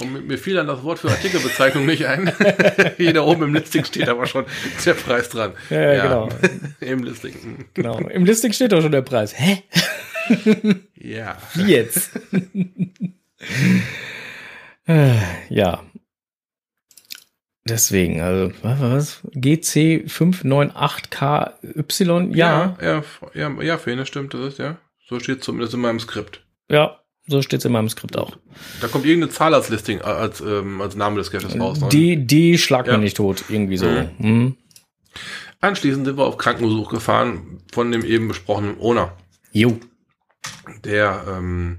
Speaker 1: Und mir- fiel dann das Wort für Artikelbezeichnung nicht ein. [laughs] Hier da oben im Listing steht aber schon der Preis dran.
Speaker 2: Ja, genau. [laughs]
Speaker 1: Im Listing. Mhm.
Speaker 2: genau. Im Listing steht doch schon der Preis. Hä?
Speaker 1: Ja.
Speaker 2: Wie jetzt? Äh, ja. Deswegen, also, was, was? GC 598KY? Ja,
Speaker 1: Ja, ja, ja, ja, Fene, stimmt, das ist, ja. So steht zumindest in meinem Skript.
Speaker 2: ja, so steht's in meinem Skript auch.
Speaker 1: Da kommt irgendeine Zahl als Listing, äh, als, ähm, als Name des Caches raus. ne?
Speaker 2: Die, die schlag
Speaker 1: Ja.
Speaker 2: mir nicht tot, irgendwie so.
Speaker 1: Mhm.
Speaker 2: Hm.
Speaker 1: Anschließend sind wir auf Krankenbesuch gefahren von dem eben besprochenen Owner,
Speaker 2: Jo.
Speaker 1: der, ähm,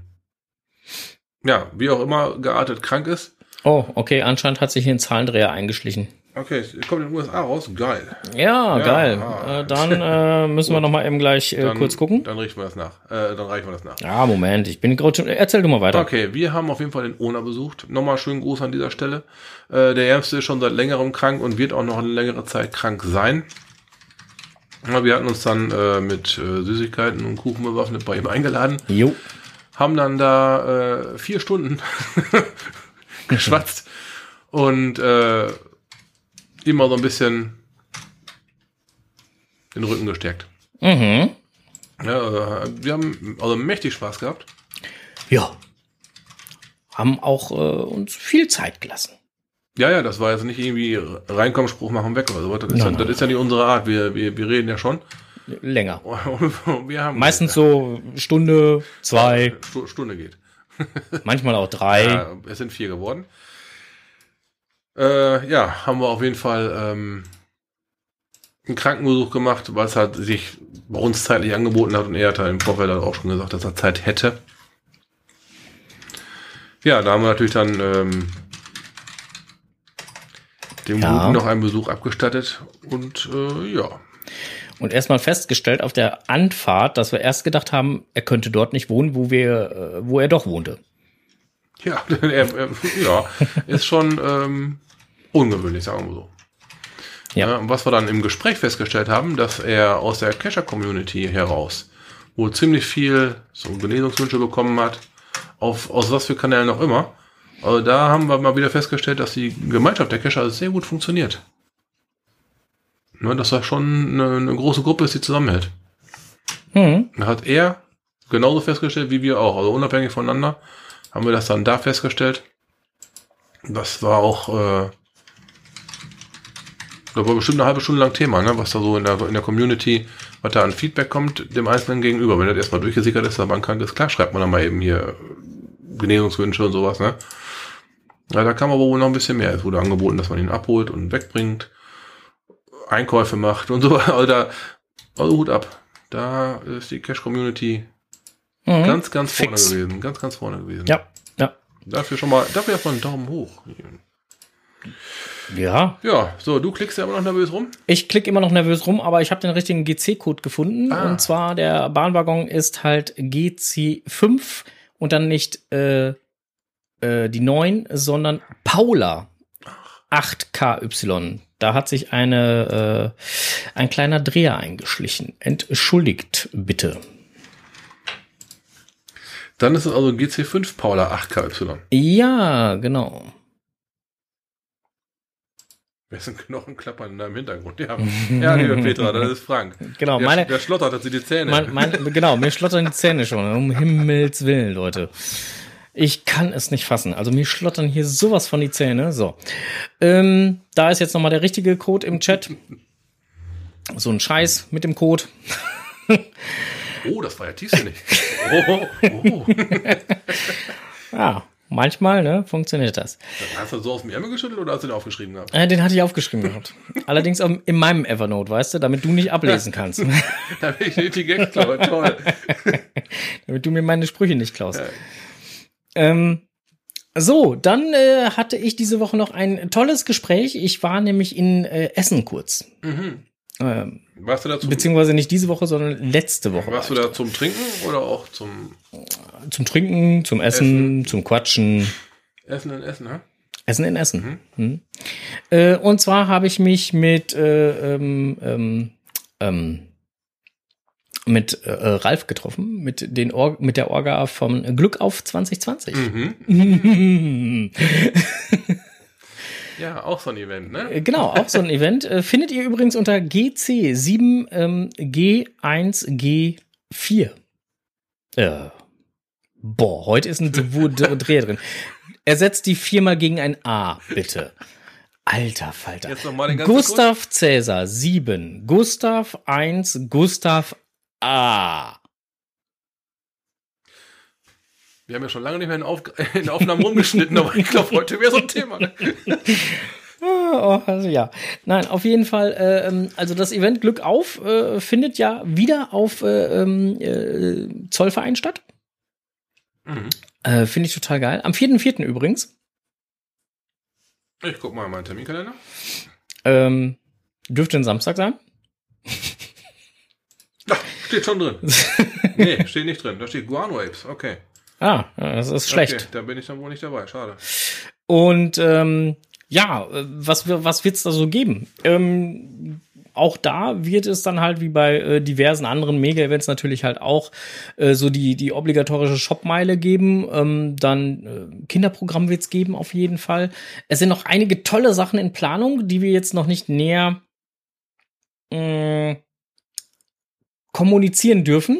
Speaker 1: ja, wie auch immer geartet krank ist.
Speaker 2: Oh, okay, anscheinend hat sich hier ein Zahlendreher eingeschlichen.
Speaker 1: Okay, kommt in den USA raus, geil.
Speaker 2: Ja,
Speaker 1: Ja,
Speaker 2: geil.
Speaker 1: ah.
Speaker 2: Äh, dann äh, müssen wir noch mal eben gleich äh,
Speaker 1: Dann-
Speaker 2: kurz gucken.
Speaker 1: Dann richten wir das nach. Äh, dann reichen wir das nach.
Speaker 2: Ja, Moment, ich bin gerade schon. Erzähl du mal weiter.
Speaker 1: Okay, wir haben auf jeden Fall den Owner besucht. Nochmal schönen Gruß an dieser Stelle. Äh, der Ärmste ist schon seit längerem krank und wird auch noch eine längere Zeit krank sein. Wir hatten uns dann äh, mit Süßigkeiten und Kuchen bewaffnet bei ihm eingeladen.
Speaker 2: Jo.
Speaker 1: Haben dann da vier Stunden [laughs] [laughs] geschwatzt und äh, immer so ein bisschen den Rücken gestärkt.
Speaker 2: Mhm.
Speaker 1: Ja, äh, wir haben also mächtig Spaß gehabt.
Speaker 2: Ja. Haben auch äh, uns viel Zeit gelassen.
Speaker 1: Ja, ja, das war jetzt nicht irgendwie reinkommen, Spruch machen, weg oder so. Das ist, ja, das ist ja nicht unsere Art. Wir, wir, wir reden ja schon.
Speaker 2: Länger. [laughs]
Speaker 1: wir haben
Speaker 2: Meistens so Stunde, zwei,
Speaker 1: Stu- Stunde geht.
Speaker 2: Manchmal auch drei.
Speaker 1: Ja, es sind vier geworden. Äh, ja, haben wir auf jeden Fall ähm, einen Krankenbesuch gemacht, weil es halt sich bei uns zeitlich angeboten hat und er hat halt im Vorfeld halt auch schon gesagt, dass er Zeit hätte. Ja, da haben wir natürlich dann ähm, dem
Speaker 2: Ja.
Speaker 1: Guten noch einen Besuch abgestattet und äh, ja.
Speaker 2: Und erstmal festgestellt auf der Anfahrt, dass wir erst gedacht haben, er könnte dort nicht wohnen, wo wir, äh, wo er doch wohnte.
Speaker 1: Ja, [laughs] er, er, ja, ist schon ähm, ungewöhnlich, sagen wir so.
Speaker 2: Ja.
Speaker 1: Was wir dann im Gespräch festgestellt haben, dass er aus der Cacher-Community heraus wohl ziemlich viel so Genesungswünsche bekommen hat, auf, aus was für Kanälen auch immer. Also da haben wir mal wieder festgestellt, dass die Gemeinschaft der Cacher sehr gut funktioniert. Ne, dass da schon eine, eine große Gruppe ist, die zusammenhält.
Speaker 2: Mhm.
Speaker 1: Da hat er genauso festgestellt wie wir auch. Also unabhängig voneinander haben wir das dann da festgestellt. Das war auch, äh, das war bestimmt eine halbe Stunde lang Thema, ne? was da so in der, in der Community, was da an Feedback kommt, dem Einzelnen gegenüber. Wenn das erstmal durchgesickert ist, dass man krank ist, klar schreibt man dann mal eben hier Genesungswünsche und sowas. Ne? Ja, da kam aber wohl noch ein bisschen mehr. Es wurde angeboten, dass man ihn abholt und wegbringt, Einkäufe macht und so. Also da, also Hut ab. Da ist die Cash-Community
Speaker 2: Mhm.
Speaker 1: ganz, ganz vorne
Speaker 2: Fix.
Speaker 1: gewesen. Ganz, ganz vorne gewesen.
Speaker 2: Ja, ja.
Speaker 1: Dafür schon mal, dafür erstmal einen Daumen hoch.
Speaker 2: Ja,
Speaker 1: Ja, so, du klickst ja immer noch nervös rum.
Speaker 2: ich klicke immer noch nervös rum, aber ich habe den richtigen GC-Code gefunden.
Speaker 1: Ah.
Speaker 2: Und zwar der Bahnwaggon ist halt GC5 und dann nicht äh, äh, die 9, sondern Paula 8KY. Da hat sich eine äh, ein kleiner Dreher eingeschlichen. Entschuldigt bitte.
Speaker 1: Dann ist es also GC5 Paula 8KY.
Speaker 2: Ja, genau.
Speaker 1: Wer ist ein Knochenklapper in deinem Hintergrund? Ja, ja liebe [laughs] Petra, das ist Frank.
Speaker 2: Genau,
Speaker 1: der,
Speaker 2: meine,
Speaker 1: der schlottert hat sie die Zähne.
Speaker 2: Mein, mein, genau, mir schlottern die Zähne schon. Um Himmels Willen, Leute. Ich kann es nicht fassen. Also mir schlottern hier sowas von die Zähne. So. Ähm, da ist jetzt nochmal der richtige Code im Chat. So ein Scheiß mit dem Code. [laughs]
Speaker 1: oh, das war ja tiefsinnig. Oh, oh. [laughs]
Speaker 2: Ja, manchmal, ne, funktioniert das.
Speaker 1: Hast du so aus dem Ärmel geschüttelt oder hast du den aufgeschrieben gehabt?
Speaker 2: Äh, den hatte ich aufgeschrieben gehabt. Allerdings in meinem Evernote, weißt du, damit du nicht ablesen kannst. [laughs]
Speaker 1: Da bin ich nicht die Gags klaue. Toll.
Speaker 2: damit du mir meine Sprüche nicht klaust. Ähm, so, dann äh, hatte ich diese Woche noch ein tolles Gespräch. Ich war nämlich in äh, Essen kurz.
Speaker 1: Mhm.
Speaker 2: Ähm,
Speaker 1: Warst du da zum,
Speaker 2: beziehungsweise nicht diese Woche, sondern letzte Woche.
Speaker 1: warst du
Speaker 2: war
Speaker 1: da zum Trinken oder auch zum.
Speaker 2: Zum Trinken, zum Essen, zum Quatschen.
Speaker 1: Essen in Essen, ha?
Speaker 2: Essen in Essen. Mhm. Äh, und zwar habe ich mich mit äh, ähm, ähm, ähm, mit äh, Ralf getroffen, mit den Or mit der Orga von Glück auf 2020.
Speaker 1: Mhm. [laughs] Ja, auch so ein Event, ne?
Speaker 2: Äh, Genau, auch so ein Event. Äh, findet ihr übrigens unter GC7 ähm, G1G4. Äh, boah, heute ist ein Dw- D- Dreh drin. Ersetzt die viermal gegen ein A, bitte. Alter Falter. Gustav Cäsar 7, Gustav 1, Gustav A.
Speaker 1: Wir haben ja schon lange nicht mehr in, Auf [laughs] in Aufnahmen rumgeschnitten, aber ich glaube, heute wäre so ein Thema. [laughs]
Speaker 2: Oh, also ja. Nein, auf jeden Fall, äh, ähm, also das Event Glück auf äh, findet ja wieder auf äh, ähm, äh, Zollverein statt.
Speaker 1: Mhm.
Speaker 2: Äh, Finde ich total geil. Am 4.4. übrigens.
Speaker 1: Ich guck mal in meinen Terminkalender.
Speaker 2: Ähm, dürfte ein Samstag sein.
Speaker 1: Steht schon drin. [laughs] nee, steht nicht drin. Da steht Guano Apes. Okay.
Speaker 2: Ah, das ist schlecht.
Speaker 1: Okay, da bin ich dann wohl nicht dabei. Schade.
Speaker 2: Und ähm, ja, was, was wird's da so geben? Ähm, auch da wird es dann halt wie bei äh, diversen anderen Mega-Events natürlich halt auch äh, so die, die obligatorische Shopmeile geben. Ähm, dann äh, Kinderprogramm wird es geben auf jeden Fall. Es sind noch einige tolle Sachen in Planung, die wir jetzt noch nicht näher mh, mm, kommunizieren dürfen,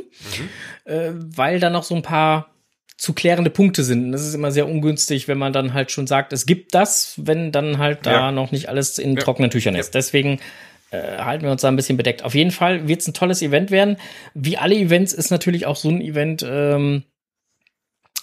Speaker 2: mhm. äh, weil da noch so ein paar zu klärende Punkte sind. Das ist immer sehr ungünstig, wenn man dann halt schon sagt, es gibt das, wenn dann halt da ja. noch nicht alles in ja. trockenen Tüchern ist. Ja. Deswegen äh, halten wir uns da ein bisschen bedeckt. Auf jeden Fall wird es ein tolles Event werden. Wie alle Events ist natürlich auch so ein Event ähm,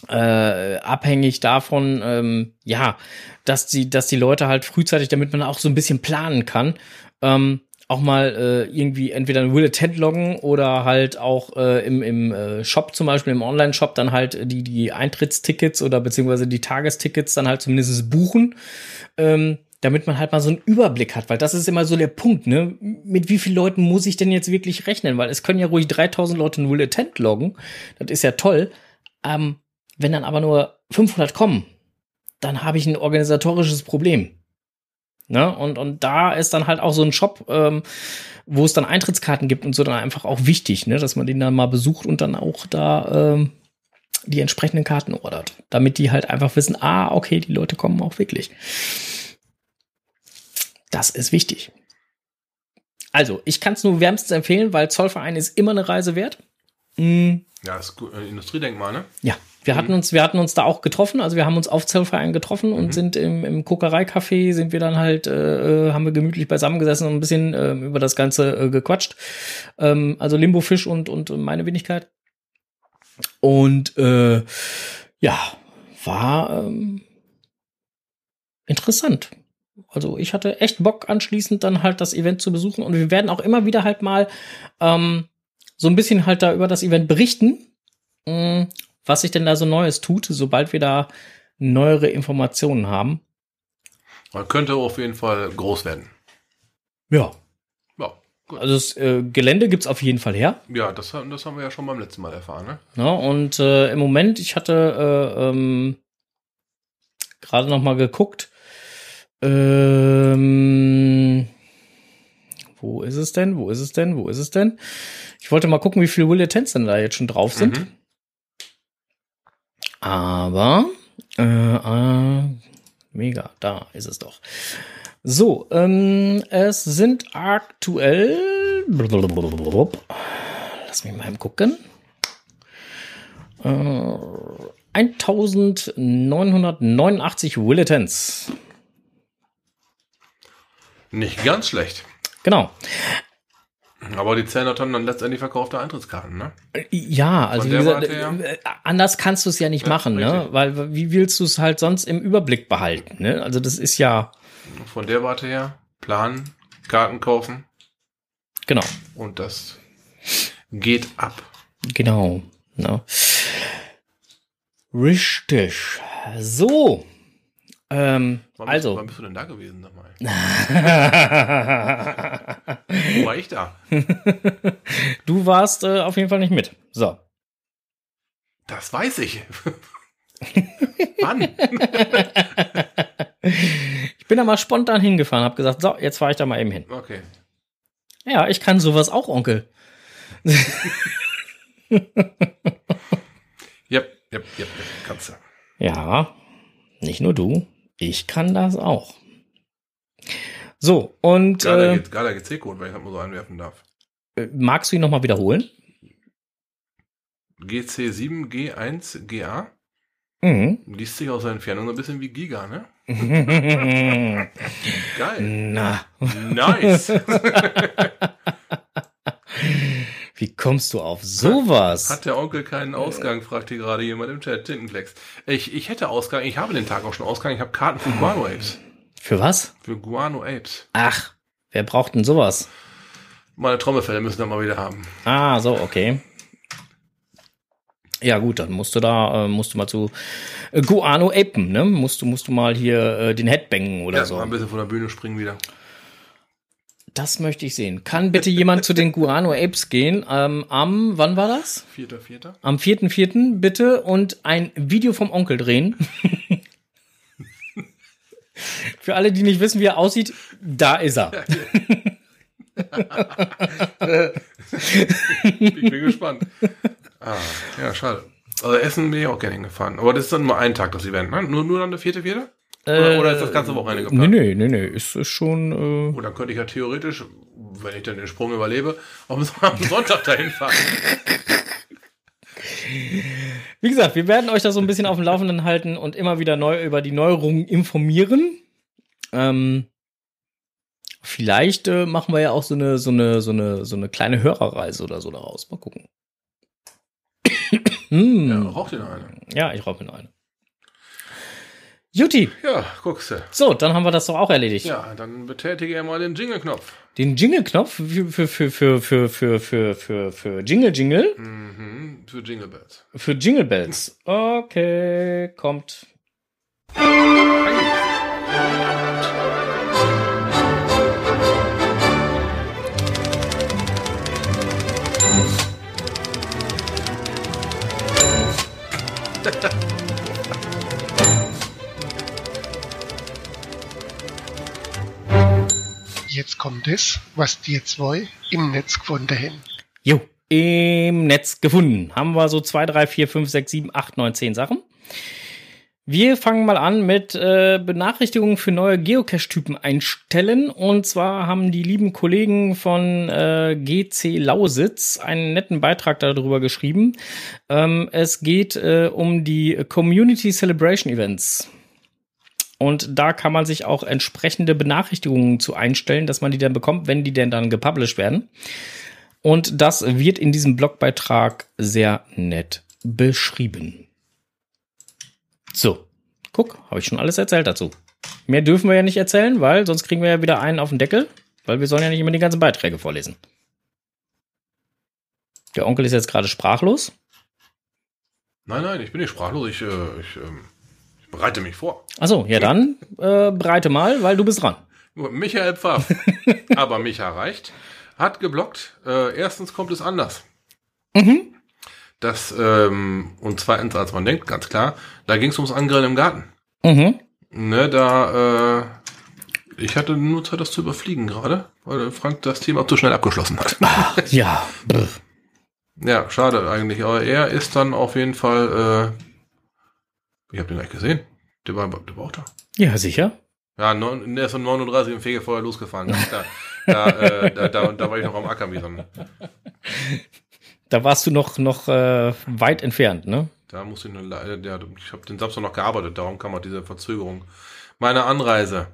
Speaker 2: äh, abhängig davon, ähm, ja, dass die, dass die Leute halt frühzeitig, damit man auch so ein bisschen planen kann, ähm, auch mal äh, irgendwie entweder ein Will Attend loggen oder halt auch äh, im, im äh, Shop zum Beispiel, im Online-Shop dann halt die, die Eintrittstickets oder beziehungsweise die Tagestickets dann halt zumindest buchen, ähm, damit man halt mal so einen Überblick hat, weil das ist immer so der Punkt, ne? Mit wie vielen Leuten muss ich denn jetzt wirklich rechnen? Weil es können ja ruhig 3000 Leute ein Will Attend loggen, das ist ja toll. Ähm, wenn dann aber nur 500 kommen, dann habe ich ein organisatorisches Problem. Ne? Und, und da ist dann halt auch so ein Shop, ähm, wo es dann Eintrittskarten gibt und so dann einfach auch wichtig, ne? dass man den dann mal besucht und dann auch da ähm, die entsprechenden Karten ordert. Damit die halt einfach wissen, ah, okay, die Leute kommen auch wirklich. Das ist wichtig. Also, ich kann es nur wärmstens empfehlen, weil Zollverein ist immer eine Reise wert.
Speaker 1: Mhm. Ja, das ist gut. Äh, Industriedenkmal, ne?
Speaker 2: Ja, wir hatten mhm. uns, wir hatten uns da auch getroffen, also wir haben uns auf Zollverein getroffen und mhm. sind im, im Kokereicafé, sind wir dann halt, äh, äh, haben wir gemütlich beisammengesessen und ein bisschen äh, über das Ganze äh, gequatscht. Ähm, also Limbo Fisch und, und meine Wenigkeit. Und äh, ja, war ähm, interessant. Also ich hatte echt Bock anschließend dann halt das Event zu besuchen und wir werden auch immer wieder halt mal ähm, so ein bisschen halt da über das Event berichten. Mm, was sich denn da so Neues tut, sobald wir da neuere Informationen haben.
Speaker 1: Man könnte auf jeden Fall groß werden.
Speaker 2: Ja. Ja. Gut. Also das äh, Gelände gibt's auf jeden Fall her.
Speaker 1: Ja, das, das haben wir ja schon beim letzten Mal erfahren. Ne?
Speaker 2: Ja, und äh, im Moment, ich hatte äh, ähm, gerade noch mal geguckt. Ähm, wo ist es denn? Wo ist es denn? Wo ist es denn? Ich wollte mal gucken, wie viele Will Tens denn da jetzt schon drauf sind. Mhm. Aber, äh, äh, mega, da ist es doch. So, ähm, es sind aktuell, lass mich mal gucken, äh, 1989 Willetons.
Speaker 1: Nicht ganz schlecht.
Speaker 2: Genau.
Speaker 1: Aber die zählen dann, dann letztendlich verkaufte Eintrittskarten, ne?
Speaker 2: Ja, also wie gesagt, äh, anders kannst du es ja nicht ja, machen, ne? richtig. ne? Weil wie willst du es halt sonst im Überblick behalten, ne? Also das ist ja.
Speaker 1: Von der Warte her, planen, Karten kaufen.
Speaker 2: Genau.
Speaker 1: Und das geht ab.
Speaker 2: Genau. Ne? Richtig. So. Ähm,
Speaker 1: wann
Speaker 2: also.
Speaker 1: Bist, wann bist du denn da gewesen, sag mal? [laughs] Wo war ich da? [laughs]
Speaker 2: du warst äh, auf jeden Fall nicht mit. So.
Speaker 1: Das weiß ich. [laughs] wann?
Speaker 2: ich bin da mal spontan hingefahren, hab gesagt, so, jetzt fahre ich da mal eben hin.
Speaker 1: Okay.
Speaker 2: Ja, ich kann sowas auch, Onkel.
Speaker 1: Yep, yep, yep, kannst du.
Speaker 2: Ja, nicht nur du. Ich kann das auch. So, und.
Speaker 1: Geiler, äh, geiler GC-Code, wenn ich das mal so einwerfen darf.
Speaker 2: Äh, magst du ihn nochmal wiederholen?
Speaker 1: GC7G1GA.
Speaker 2: Mhm.
Speaker 1: Liest sich aus der Entfernung ein bisschen wie Giga, ne? [laughs] Geil.
Speaker 2: Na.
Speaker 1: Nice. [laughs]
Speaker 2: Wie kommst du auf sowas?
Speaker 1: Hat der Onkel keinen Ausgang, fragt hier gerade jemand im Chat. Tintenklecks. Ich, ich hätte Ausgang, ich habe den Tag auch schon Ausgang, ich habe Karten für Guano Apes.
Speaker 2: Für was?
Speaker 1: Für Guano Apes.
Speaker 2: Ach, wer braucht denn sowas?
Speaker 1: Meine Trommelfälle müssen wir mal wieder haben.
Speaker 2: Ah, so, okay. Ja gut, dann musst du da, äh, musst du mal zu äh, Guano Apen, ne? Musst du, musst du mal hier äh, den Headbangen oder
Speaker 1: ja,
Speaker 2: so.
Speaker 1: Mal ein bisschen von der Bühne springen wieder.
Speaker 2: Das möchte ich sehen. Kann bitte jemand zu den Guano Apes gehen? Ähm, am, wann war das?
Speaker 1: Vierter, vierter.
Speaker 2: Am vierten, vierten, bitte. Und ein Video vom Onkel drehen. [laughs] Für alle, die nicht wissen, wie er aussieht, da ist er. [laughs]
Speaker 1: ich bin gespannt. Ah, ja, schade. Also Essen bin ich auch gerne hingefahren. Aber das ist dann nur ein Tag das Event, ne? Nur, nur dann der vierte, vierte? Oder, oder ist das ganze Wochenende geplant?
Speaker 2: Nee, nee, nee, nee. Ist, ist schon. Äh
Speaker 1: dann könnte ich ja theoretisch, wenn ich dann den Sprung überlebe, auch [laughs] am Sonntag dahin fahren.
Speaker 2: Wie gesagt, wir werden euch da so ein bisschen auf dem Laufenden halten und immer wieder neu über die Neuerungen informieren. Ähm, vielleicht äh, machen wir ja auch so eine, so eine, so eine, so eine kleine Hörerreise oder so daraus. Mal gucken. hm.
Speaker 1: Ja,
Speaker 2: ja.
Speaker 1: raucht ihr noch eine?
Speaker 2: ich rauche mir noch eine. Juti.
Speaker 1: Ja, guckst du.
Speaker 2: So, dann haben wir das doch auch erledigt.
Speaker 1: Ja, dann betätige er mal den Jingle-Knopf.
Speaker 2: Den Jingle-Knopf für, für, für, für, für, für, für, für Jingle Jingle?
Speaker 1: Mhm, für Jingle Bells.
Speaker 2: Für Jingle Bells. Okay, kommt.
Speaker 3: Jetzt kommt es, was die zwei im Netz gefunden haben.
Speaker 2: Jo, im Netz gefunden. Haben wir so zwei, drei, vier, fünf, sechs, sieben, acht, neun, zehn Sachen. Wir fangen mal an mit äh, Benachrichtigungen für neue Geocache-Typen einstellen. Und zwar haben die lieben Kollegen von äh, GC Lausitz einen netten Beitrag darüber geschrieben. Ähm, es geht äh, um die Community Celebration Events. Und da kann man sich auch entsprechende Benachrichtigungen zu einstellen, dass man die dann bekommt, wenn die denn dann gepublished werden. Und das wird in diesem Blogbeitrag sehr nett beschrieben. So, guck, habe ich schon alles erzählt dazu. Mehr dürfen wir ja nicht erzählen, weil sonst kriegen wir ja wieder einen auf den Deckel, weil wir sollen ja nicht immer die ganzen Beiträge vorlesen. Der Onkel ist jetzt gerade sprachlos.
Speaker 1: Nein, nein, ich bin nicht sprachlos. Ich, äh, ich, ähm, bereite mich vor.
Speaker 2: Achso, ja dann äh, bereite mal, weil du bist dran.
Speaker 1: Michael Pfaff, [laughs] aber Micha reicht, hat geblockt. Äh, erstens kommt es anders.
Speaker 2: Mhm.
Speaker 1: Das, ähm, und zweitens, als man denkt, ganz klar, da ging es ums Angrillen im Garten.
Speaker 2: Mhm.
Speaker 1: Ne, da, äh, ich hatte nur Zeit, das zu überfliegen gerade, weil Frank das Thema zu schnell abgeschlossen hat.
Speaker 2: Ja. brr.
Speaker 1: ja, schade eigentlich, aber er ist dann auf jeden Fall, äh, ich habe den gleich gesehen. Der war, der war auch da.
Speaker 2: Ja, sicher.
Speaker 1: Ja, neun, der ist um 39 im Fegefeuer losgefahren. [laughs] Klar. Da, äh, da, da, da war ich noch am Ackern wie so ein,
Speaker 2: Da warst du noch, noch äh, weit entfernt, ne?
Speaker 1: Da musste ich nur, le- ja, ich habe den Samstag noch gearbeitet, darum kam auch diese Verzögerung. Meine Anreise.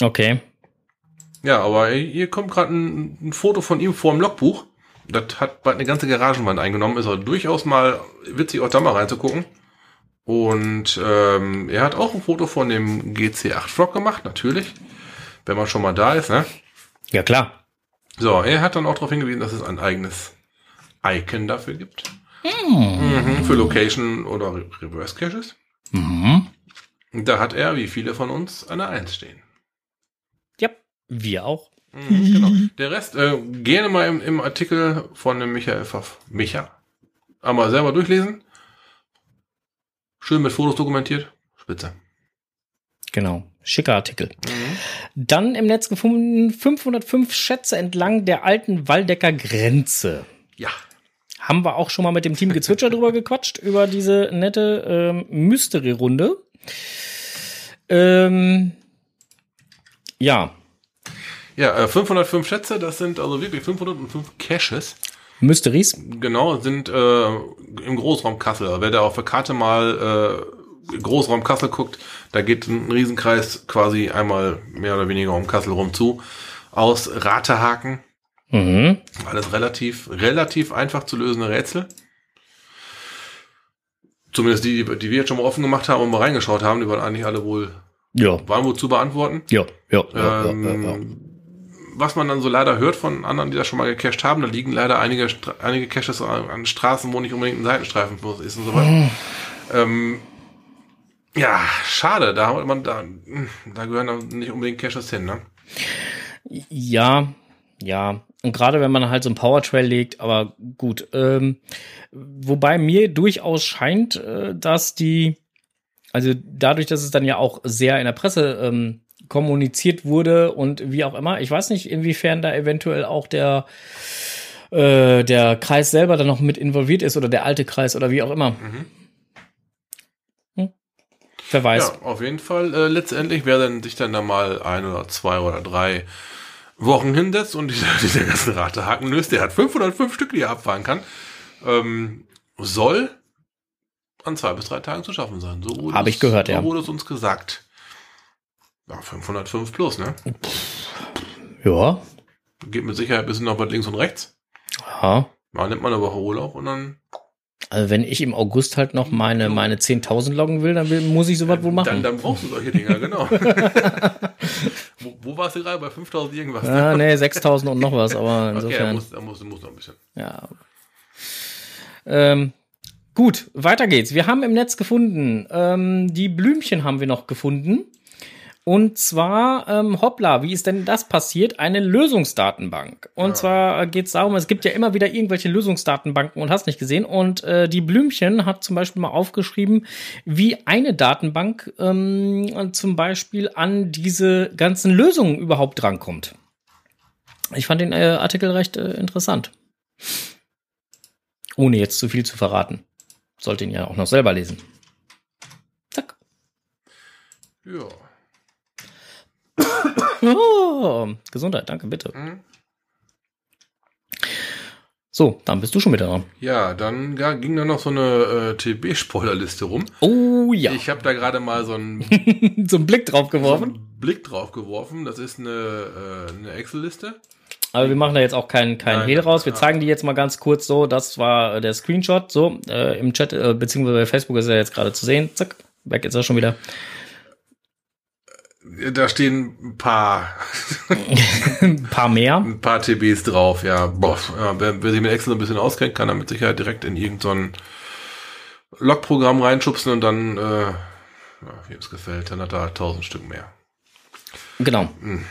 Speaker 2: Okay.
Speaker 1: Ja, aber hier kommt gerade ein, ein Foto von ihm vor dem Logbuch. Das hat bald eine ganze Garagenwand eingenommen. Ist aber durchaus mal witzig, auch da mal reinzugucken. Und ähm, er hat auch ein Foto von dem GC8 Frog gemacht, natürlich. Wenn man schon mal da ist, ne?
Speaker 2: Ja, klar.
Speaker 1: So, er hat dann auch darauf hingewiesen, dass es ein eigenes Icon dafür gibt. Mhm, für Location oder Re Reverse Caches.
Speaker 2: Mhm.
Speaker 1: Da hat er, wie viele von uns, eine 1 stehen.
Speaker 2: Ja, wir auch.
Speaker 1: Mhm, genau. Der Rest, äh, gerne mal im, im Artikel von dem Michael Pfaff. Micha. Einmal selber durchlesen. Schön mit Fotos dokumentiert. Spitze.
Speaker 2: Genau. Schicker Artikel. Dann im Netz gefunden 505 Schätze entlang der alten Waldecker Grenze.
Speaker 1: Ja.
Speaker 2: Haben wir auch schon mal mit dem Team Gezwitscher drüber gequatscht, über diese nette ähm, Mystery-Runde. Ähm, ja,
Speaker 1: Ja, äh, 505 Schätze, das sind also wirklich 505 Caches.
Speaker 2: Mysteries.
Speaker 1: Genau, sind äh, im Großraum Kassel. Wer da auf der Karte mal äh, Großraum Kassel guckt, da geht ein Riesenkreis quasi einmal mehr oder weniger um Kassel rum zu. Aus Ratehaken,
Speaker 2: Mhm.
Speaker 1: Alles relativ, relativ einfach zu lösende Rätsel. Zumindest die, die wir jetzt schon mal offen gemacht haben und mal reingeschaut haben, die waren eigentlich alle wohl,
Speaker 2: Ja,
Speaker 1: waren wohl zu beantworten.
Speaker 2: ja, ja, ja, ja,
Speaker 1: Ähm,
Speaker 2: ja, ja.
Speaker 1: Was man dann so leider hört von anderen, die das schon mal gecached haben, da liegen leider einige, einige Caches an, an Straßen, wo nicht unbedingt ein Seitenstreifen ist und so weiter. ähm, ja, schade, da man, da, da gehören dann nicht unbedingt Caches hin, ne?
Speaker 2: Ja, ja. Und gerade wenn man halt so ein Powertrail legt, aber gut. Ähm, wobei mir durchaus scheint, äh, dass die, also dadurch, dass es dann ja auch sehr in der Presse ähm, kommuniziert wurde und wie auch immer. Ich weiß nicht, inwiefern da eventuell auch der äh, der Kreis selber dann noch mit involviert ist oder der alte Kreis oder wie auch immer. Hm? Wer weiß.
Speaker 1: Ja, auf jeden Fall. Äh, letztendlich, wer dann sich dann da mal ein oder zwei oder drei Wochen hinsetzt und diese, [laughs] diese ganzen Ratehaken löst, der hat 505 Stück, die er abfahren kann, ähm, soll an zwei bis drei Tagen zu schaffen sein. So wurde
Speaker 2: Hab
Speaker 1: es-
Speaker 2: ich gehört,
Speaker 1: so
Speaker 2: ja.
Speaker 1: wurde es uns gesagt. Ja, 505 plus, ne?
Speaker 2: Ja.
Speaker 1: Geht mit Sicherheit ein bisschen noch was links und rechts.
Speaker 2: ja.
Speaker 1: Mal nimmt man eine Woche Urlaub und dann,
Speaker 2: Also wenn ich im August halt noch meine, meine 10.000 loggen will, dann will, muss ich sowas wohl
Speaker 1: dann,
Speaker 2: machen.
Speaker 1: dann brauchst du solche Dinger, genau. [laughs] wo, wo warst du gerade? Bei 5000 irgendwas?
Speaker 2: ja, nee, 6.000 und noch was, aber [laughs]
Speaker 1: okay, da
Speaker 2: insofern.
Speaker 1: muss, da muss, da muss noch ein bisschen.
Speaker 2: Ja. Ähm, gut, weiter geht's. Wir haben im Netz gefunden, ähm, die Blümchen haben wir noch gefunden. Und zwar, ähm, hoppla, wie ist denn das passiert? Eine Lösungsdatenbank. Und zwar geht's darum, es gibt ja immer wieder irgendwelche Lösungsdatenbanken und hast nicht gesehen. Und äh, die Blümchen hat zum Beispiel mal aufgeschrieben, wie eine Datenbank ähm, zum Beispiel an diese ganzen Lösungen überhaupt drankommt. Ich fand den äh, Artikel recht äh, interessant. Ohne jetzt zu viel zu verraten. Sollte ihn ja auch noch selber lesen. Zack.
Speaker 1: Ja.
Speaker 2: Oh, Gesundheit, danke, bitte.
Speaker 1: Mhm.
Speaker 2: So, dann bist du schon wieder dran.
Speaker 1: Ja, dann ging da noch so eine äh, TB-Spoilerliste rum.
Speaker 2: Oh ja.
Speaker 1: Ich habe da gerade mal so einen, [laughs]
Speaker 2: so einen Blick drauf
Speaker 1: so
Speaker 2: geworfen.
Speaker 1: einen Blick drauf geworfen. Das ist eine, äh, eine Excel-Liste.
Speaker 2: Aber wir machen da jetzt auch keinen kein Hehl raus. Wir
Speaker 1: ja.
Speaker 2: zeigen die jetzt mal ganz kurz so. Das war äh, der Screenshot. So, äh, im Chat, äh, beziehungsweise bei Facebook ist er jetzt gerade zu sehen. Zack, weg ist er schon wieder.
Speaker 1: Da stehen ein paar, [laughs]
Speaker 2: Ein paar mehr.
Speaker 1: ein paar TBs drauf. Ja, boah, ja wer, wer sich mit Excel ein bisschen auskennt, kann da mit Sicherheit direkt in irgendein Logprogramm reinschubsen und dann, äh, ja, wie es gefällt, dann hat er 1000 Stück mehr.
Speaker 2: Genau.
Speaker 1: Hm.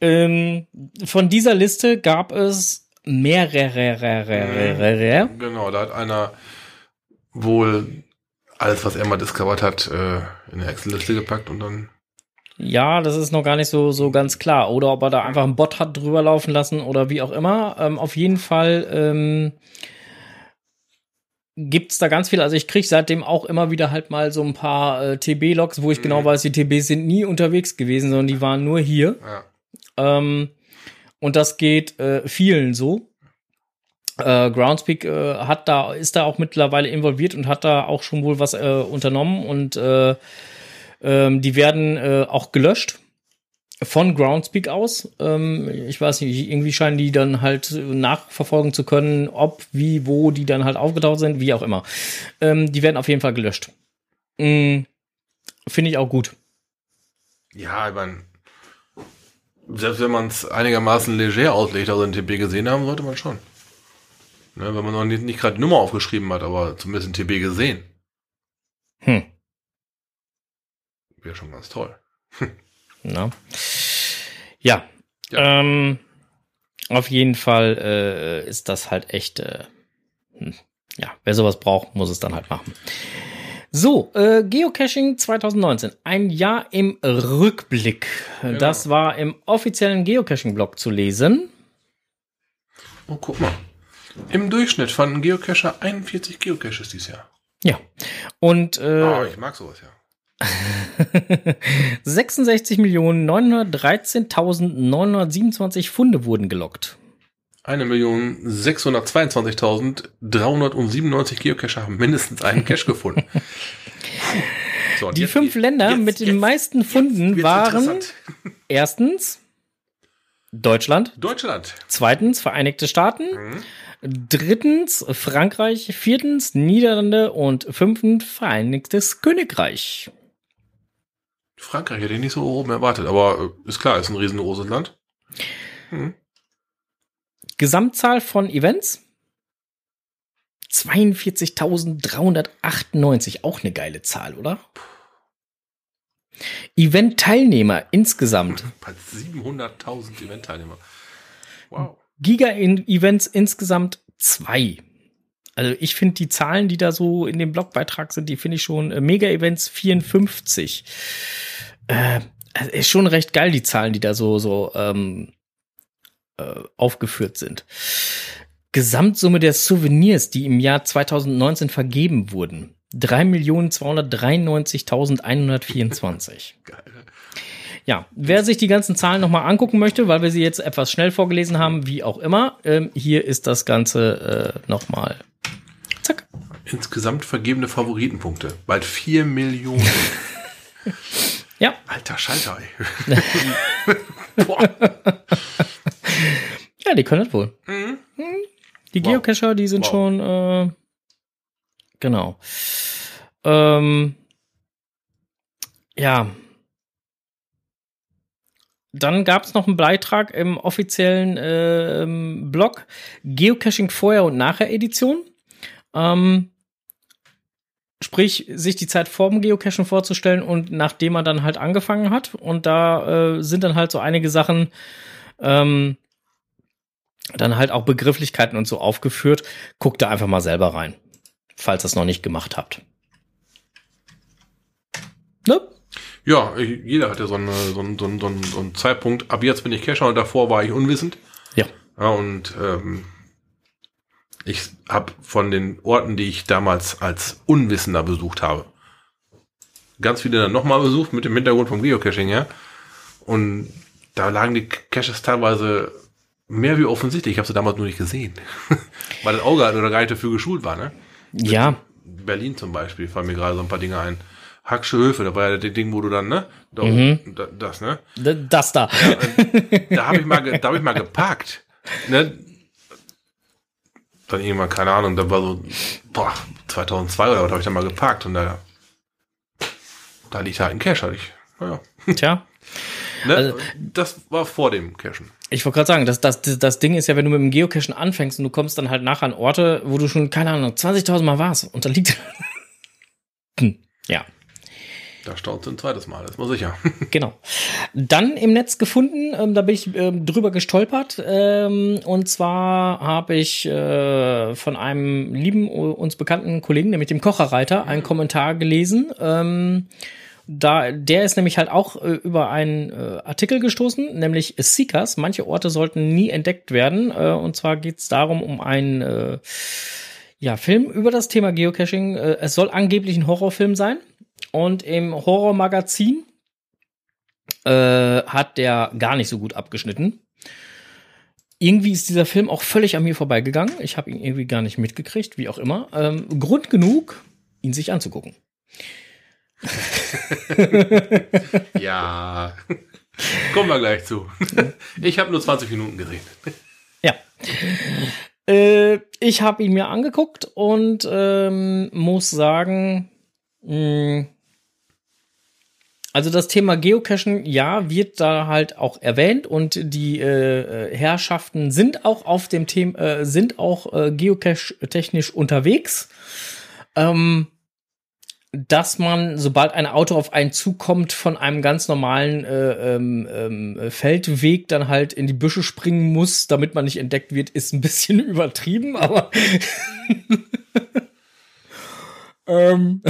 Speaker 2: Ähm, von dieser Liste gab es mehrere.
Speaker 1: Genau, da hat einer wohl alles, was er mal discovered hat, äh, in eine Excel-Liste gepackt und dann
Speaker 2: Ja, das ist noch gar nicht so, so ganz klar. Oder ob er da einfach einen Bot hat drüber laufen lassen oder wie auch immer. Ähm, auf jeden Fall ähm, gibt's da ganz viel. Also ich krieg seitdem auch immer wieder halt mal so ein paar äh, TB-Logs, wo ich genau weiß, die TBs sind nie unterwegs gewesen, sondern die waren nur hier.
Speaker 1: ja,
Speaker 2: Ähm, und das geht äh, vielen so. Äh, Groundspeak äh, hat da, ist da auch mittlerweile involviert und hat da auch schon wohl was äh, unternommen und äh, ähm, die werden äh, auch gelöscht von Groundspeak aus. Ähm, ich weiß nicht, irgendwie scheinen die dann halt nachverfolgen zu können, ob, wie, wo die dann halt aufgetaucht sind, wie auch immer. Ähm, die werden auf jeden Fall gelöscht. Mm, Finde ich auch gut.
Speaker 1: ja, ich mein, selbst wenn man es einigermaßen leger auslegt, also ein TB gesehen haben, sollte man schon. Ne, wenn man noch nicht, nicht gerade Nummer aufgeschrieben hat, aber zumindest ein TB gesehen,
Speaker 2: Hm.
Speaker 1: Wäre schon ganz toll.
Speaker 2: Na. Ja.
Speaker 1: Ja.
Speaker 2: Ähm, auf jeden Fall äh, ist das halt echt. Äh, hm. ja, wer sowas braucht, muss es dann halt machen. So, äh, Geocaching 2019. Ein Jahr im Rückblick. Das war im offiziellen Geocaching-Blog zu lesen.
Speaker 1: Oh, guck mal. Im Durchschnitt fanden Geocacher 41 Geocaches dieses Jahr.
Speaker 2: Ja. Und äh,
Speaker 1: Ah, ich mag sowas, ja.
Speaker 2: 66.913.927 Funde wurden gelockt.
Speaker 1: 1.622.397 Geocacher haben mindestens einen Cache gefunden. [laughs] So,
Speaker 2: Die
Speaker 1: jetzt-
Speaker 2: fünf Länder
Speaker 1: jetzt-
Speaker 2: mit den
Speaker 1: jetzt-
Speaker 2: meisten Funden waren erstens Deutschland,
Speaker 1: Deutschland.
Speaker 2: zweitens Vereinigte Staaten,
Speaker 1: Mhm.
Speaker 2: drittens Frankreich, viertens Niederlande und fünftens Vereinigtes Königreich.
Speaker 1: Frankreich hätte ich nicht so oben erwartet, aber äh, ist klar, ist ein riesengroßes Land. Mhm.
Speaker 2: Gesamtzahl von Events 42.398, auch eine geile Zahl, oder? Event-Teilnehmer insgesamt [laughs]
Speaker 1: Bei 700.000 Eventteilnehmer. Wow.
Speaker 2: Giga-Events insgesamt zwei. Also ich finde die Zahlen, die da so in dem Blogbeitrag sind, die finde ich schon äh, Mega-Events 54. Äh, Es ist schon recht geil, die Zahlen, die da so, so ähm, äh, aufgeführt sind. Gesamtsumme der Souvenirs, die im Jahr 2019 vergeben wurden. 3.293.124. [laughs]
Speaker 1: Geil.
Speaker 2: Ja, wer sich die ganzen Zahlen nochmal angucken möchte, weil wir sie jetzt etwas schnell vorgelesen haben, wie auch immer, ähm, hier ist das Ganze äh, nochmal. Zack.
Speaker 1: Insgesamt vergebene Favoritenpunkte. Bald vier Millionen. [laughs]
Speaker 2: Ja,
Speaker 1: Alter Schalter. [laughs] Boah.
Speaker 2: ja, die können das wohl.
Speaker 1: Mhm.
Speaker 2: Die
Speaker 1: Wow.
Speaker 2: Geocacher, die sind
Speaker 1: Wow.
Speaker 2: schon, äh, genau. Ähm, ja. Dann gab es noch einen Beitrag im offiziellen ähm, Blog Geocaching vorher und nachher Edition. Ähm, sprich, sich die Zeit vorm Geocachen vorzustellen und nachdem man dann halt angefangen hat. Und da äh, sind dann halt so einige Sachen, ähm, dann halt auch Begrifflichkeiten und so aufgeführt. Guckt da einfach mal selber rein, falls ihr es noch nicht gemacht habt. Ne?
Speaker 1: Ja, jeder hat ja so, eine, so, einen, so, einen, so einen Zeitpunkt. Ab jetzt bin ich Cacher und davor war ich unwissend.
Speaker 2: Ja.
Speaker 1: Ja, und ähm, ich habe von den Orten, die ich damals als Unwissender besucht habe, ganz viele dann nochmal besucht mit dem Hintergrund vom Geocaching, ja. Und da lagen die Caches teilweise mehr wie offensichtlich. Ich habe sie damals nur nicht gesehen. [laughs] Weil das Auge halt oder gar nicht dafür geschult war, ne?
Speaker 2: Ja,
Speaker 1: Berlin zum Beispiel, fallen mir gerade so ein paar Dinge ein. Hacksche Höfe, da war ja das Ding, wo du dann, ne? Da,
Speaker 2: Mhm.
Speaker 1: da, das, ne?
Speaker 2: das da.
Speaker 1: Da habe ich mal, da habe ich mal geparkt, ne? Dann irgendwann, keine Ahnung, da war so, boah, 2002 oder was habe ich da mal geparkt und da, da liegt halt ein Cache, hatte ich, naja.
Speaker 2: Tja,
Speaker 1: Ne?
Speaker 2: Also-
Speaker 1: das war vor dem Cachen.
Speaker 2: ich wollte gerade sagen, das, das, das Ding ist ja, wenn du mit dem Geocachen anfängst und du kommst dann halt nachher an Orte, wo du schon, keine Ahnung, 20.000 Mal warst und da liegt. Hm, [laughs] ja.
Speaker 1: Da staut ein zweites Mal, ist mal sicher. [laughs]
Speaker 2: Genau. Dann im Netz gefunden, ähm, da bin ich ähm, drüber gestolpert. Ähm, und zwar habe ich äh, von einem lieben, uns bekannten Kollegen, nämlich dem Kocherreiter, einen Kommentar gelesen. Ähm, da, der ist nämlich halt auch äh, über einen äh, Artikel gestoßen, nämlich Seekers. Manche Orte sollten nie entdeckt werden. Äh, und zwar geht es darum, um einen äh, ja, Film über das Thema Geocaching. Äh, es soll angeblich ein Horrorfilm sein. Und im Horrormagazin äh, hat der gar nicht so gut abgeschnitten. Irgendwie ist dieser Film auch völlig an mir vorbeigegangen. Ich habe ihn irgendwie gar nicht mitgekriegt, wie auch immer. Ähm, Grund genug, ihn sich anzugucken. [laughs]
Speaker 1: ja. Kommen wir gleich zu. Ich habe nur 20 Minuten gesehen.
Speaker 2: Ja. Äh, ich habe ihn mir angeguckt und ähm, muss sagen, also das Thema Geocachen, ja, wird da halt auch erwähnt und die äh, äh, Herrschaften sind auch auf dem Thema, äh, sind auch äh, geocache-technisch unterwegs. Ähm, dass man, sobald ein Auto auf einen zukommt, von einem ganz normalen äh, ähm, ähm, Feldweg dann halt in die Büsche springen muss, damit man nicht entdeckt wird, ist ein bisschen [laughs] übertrieben, aber ähm,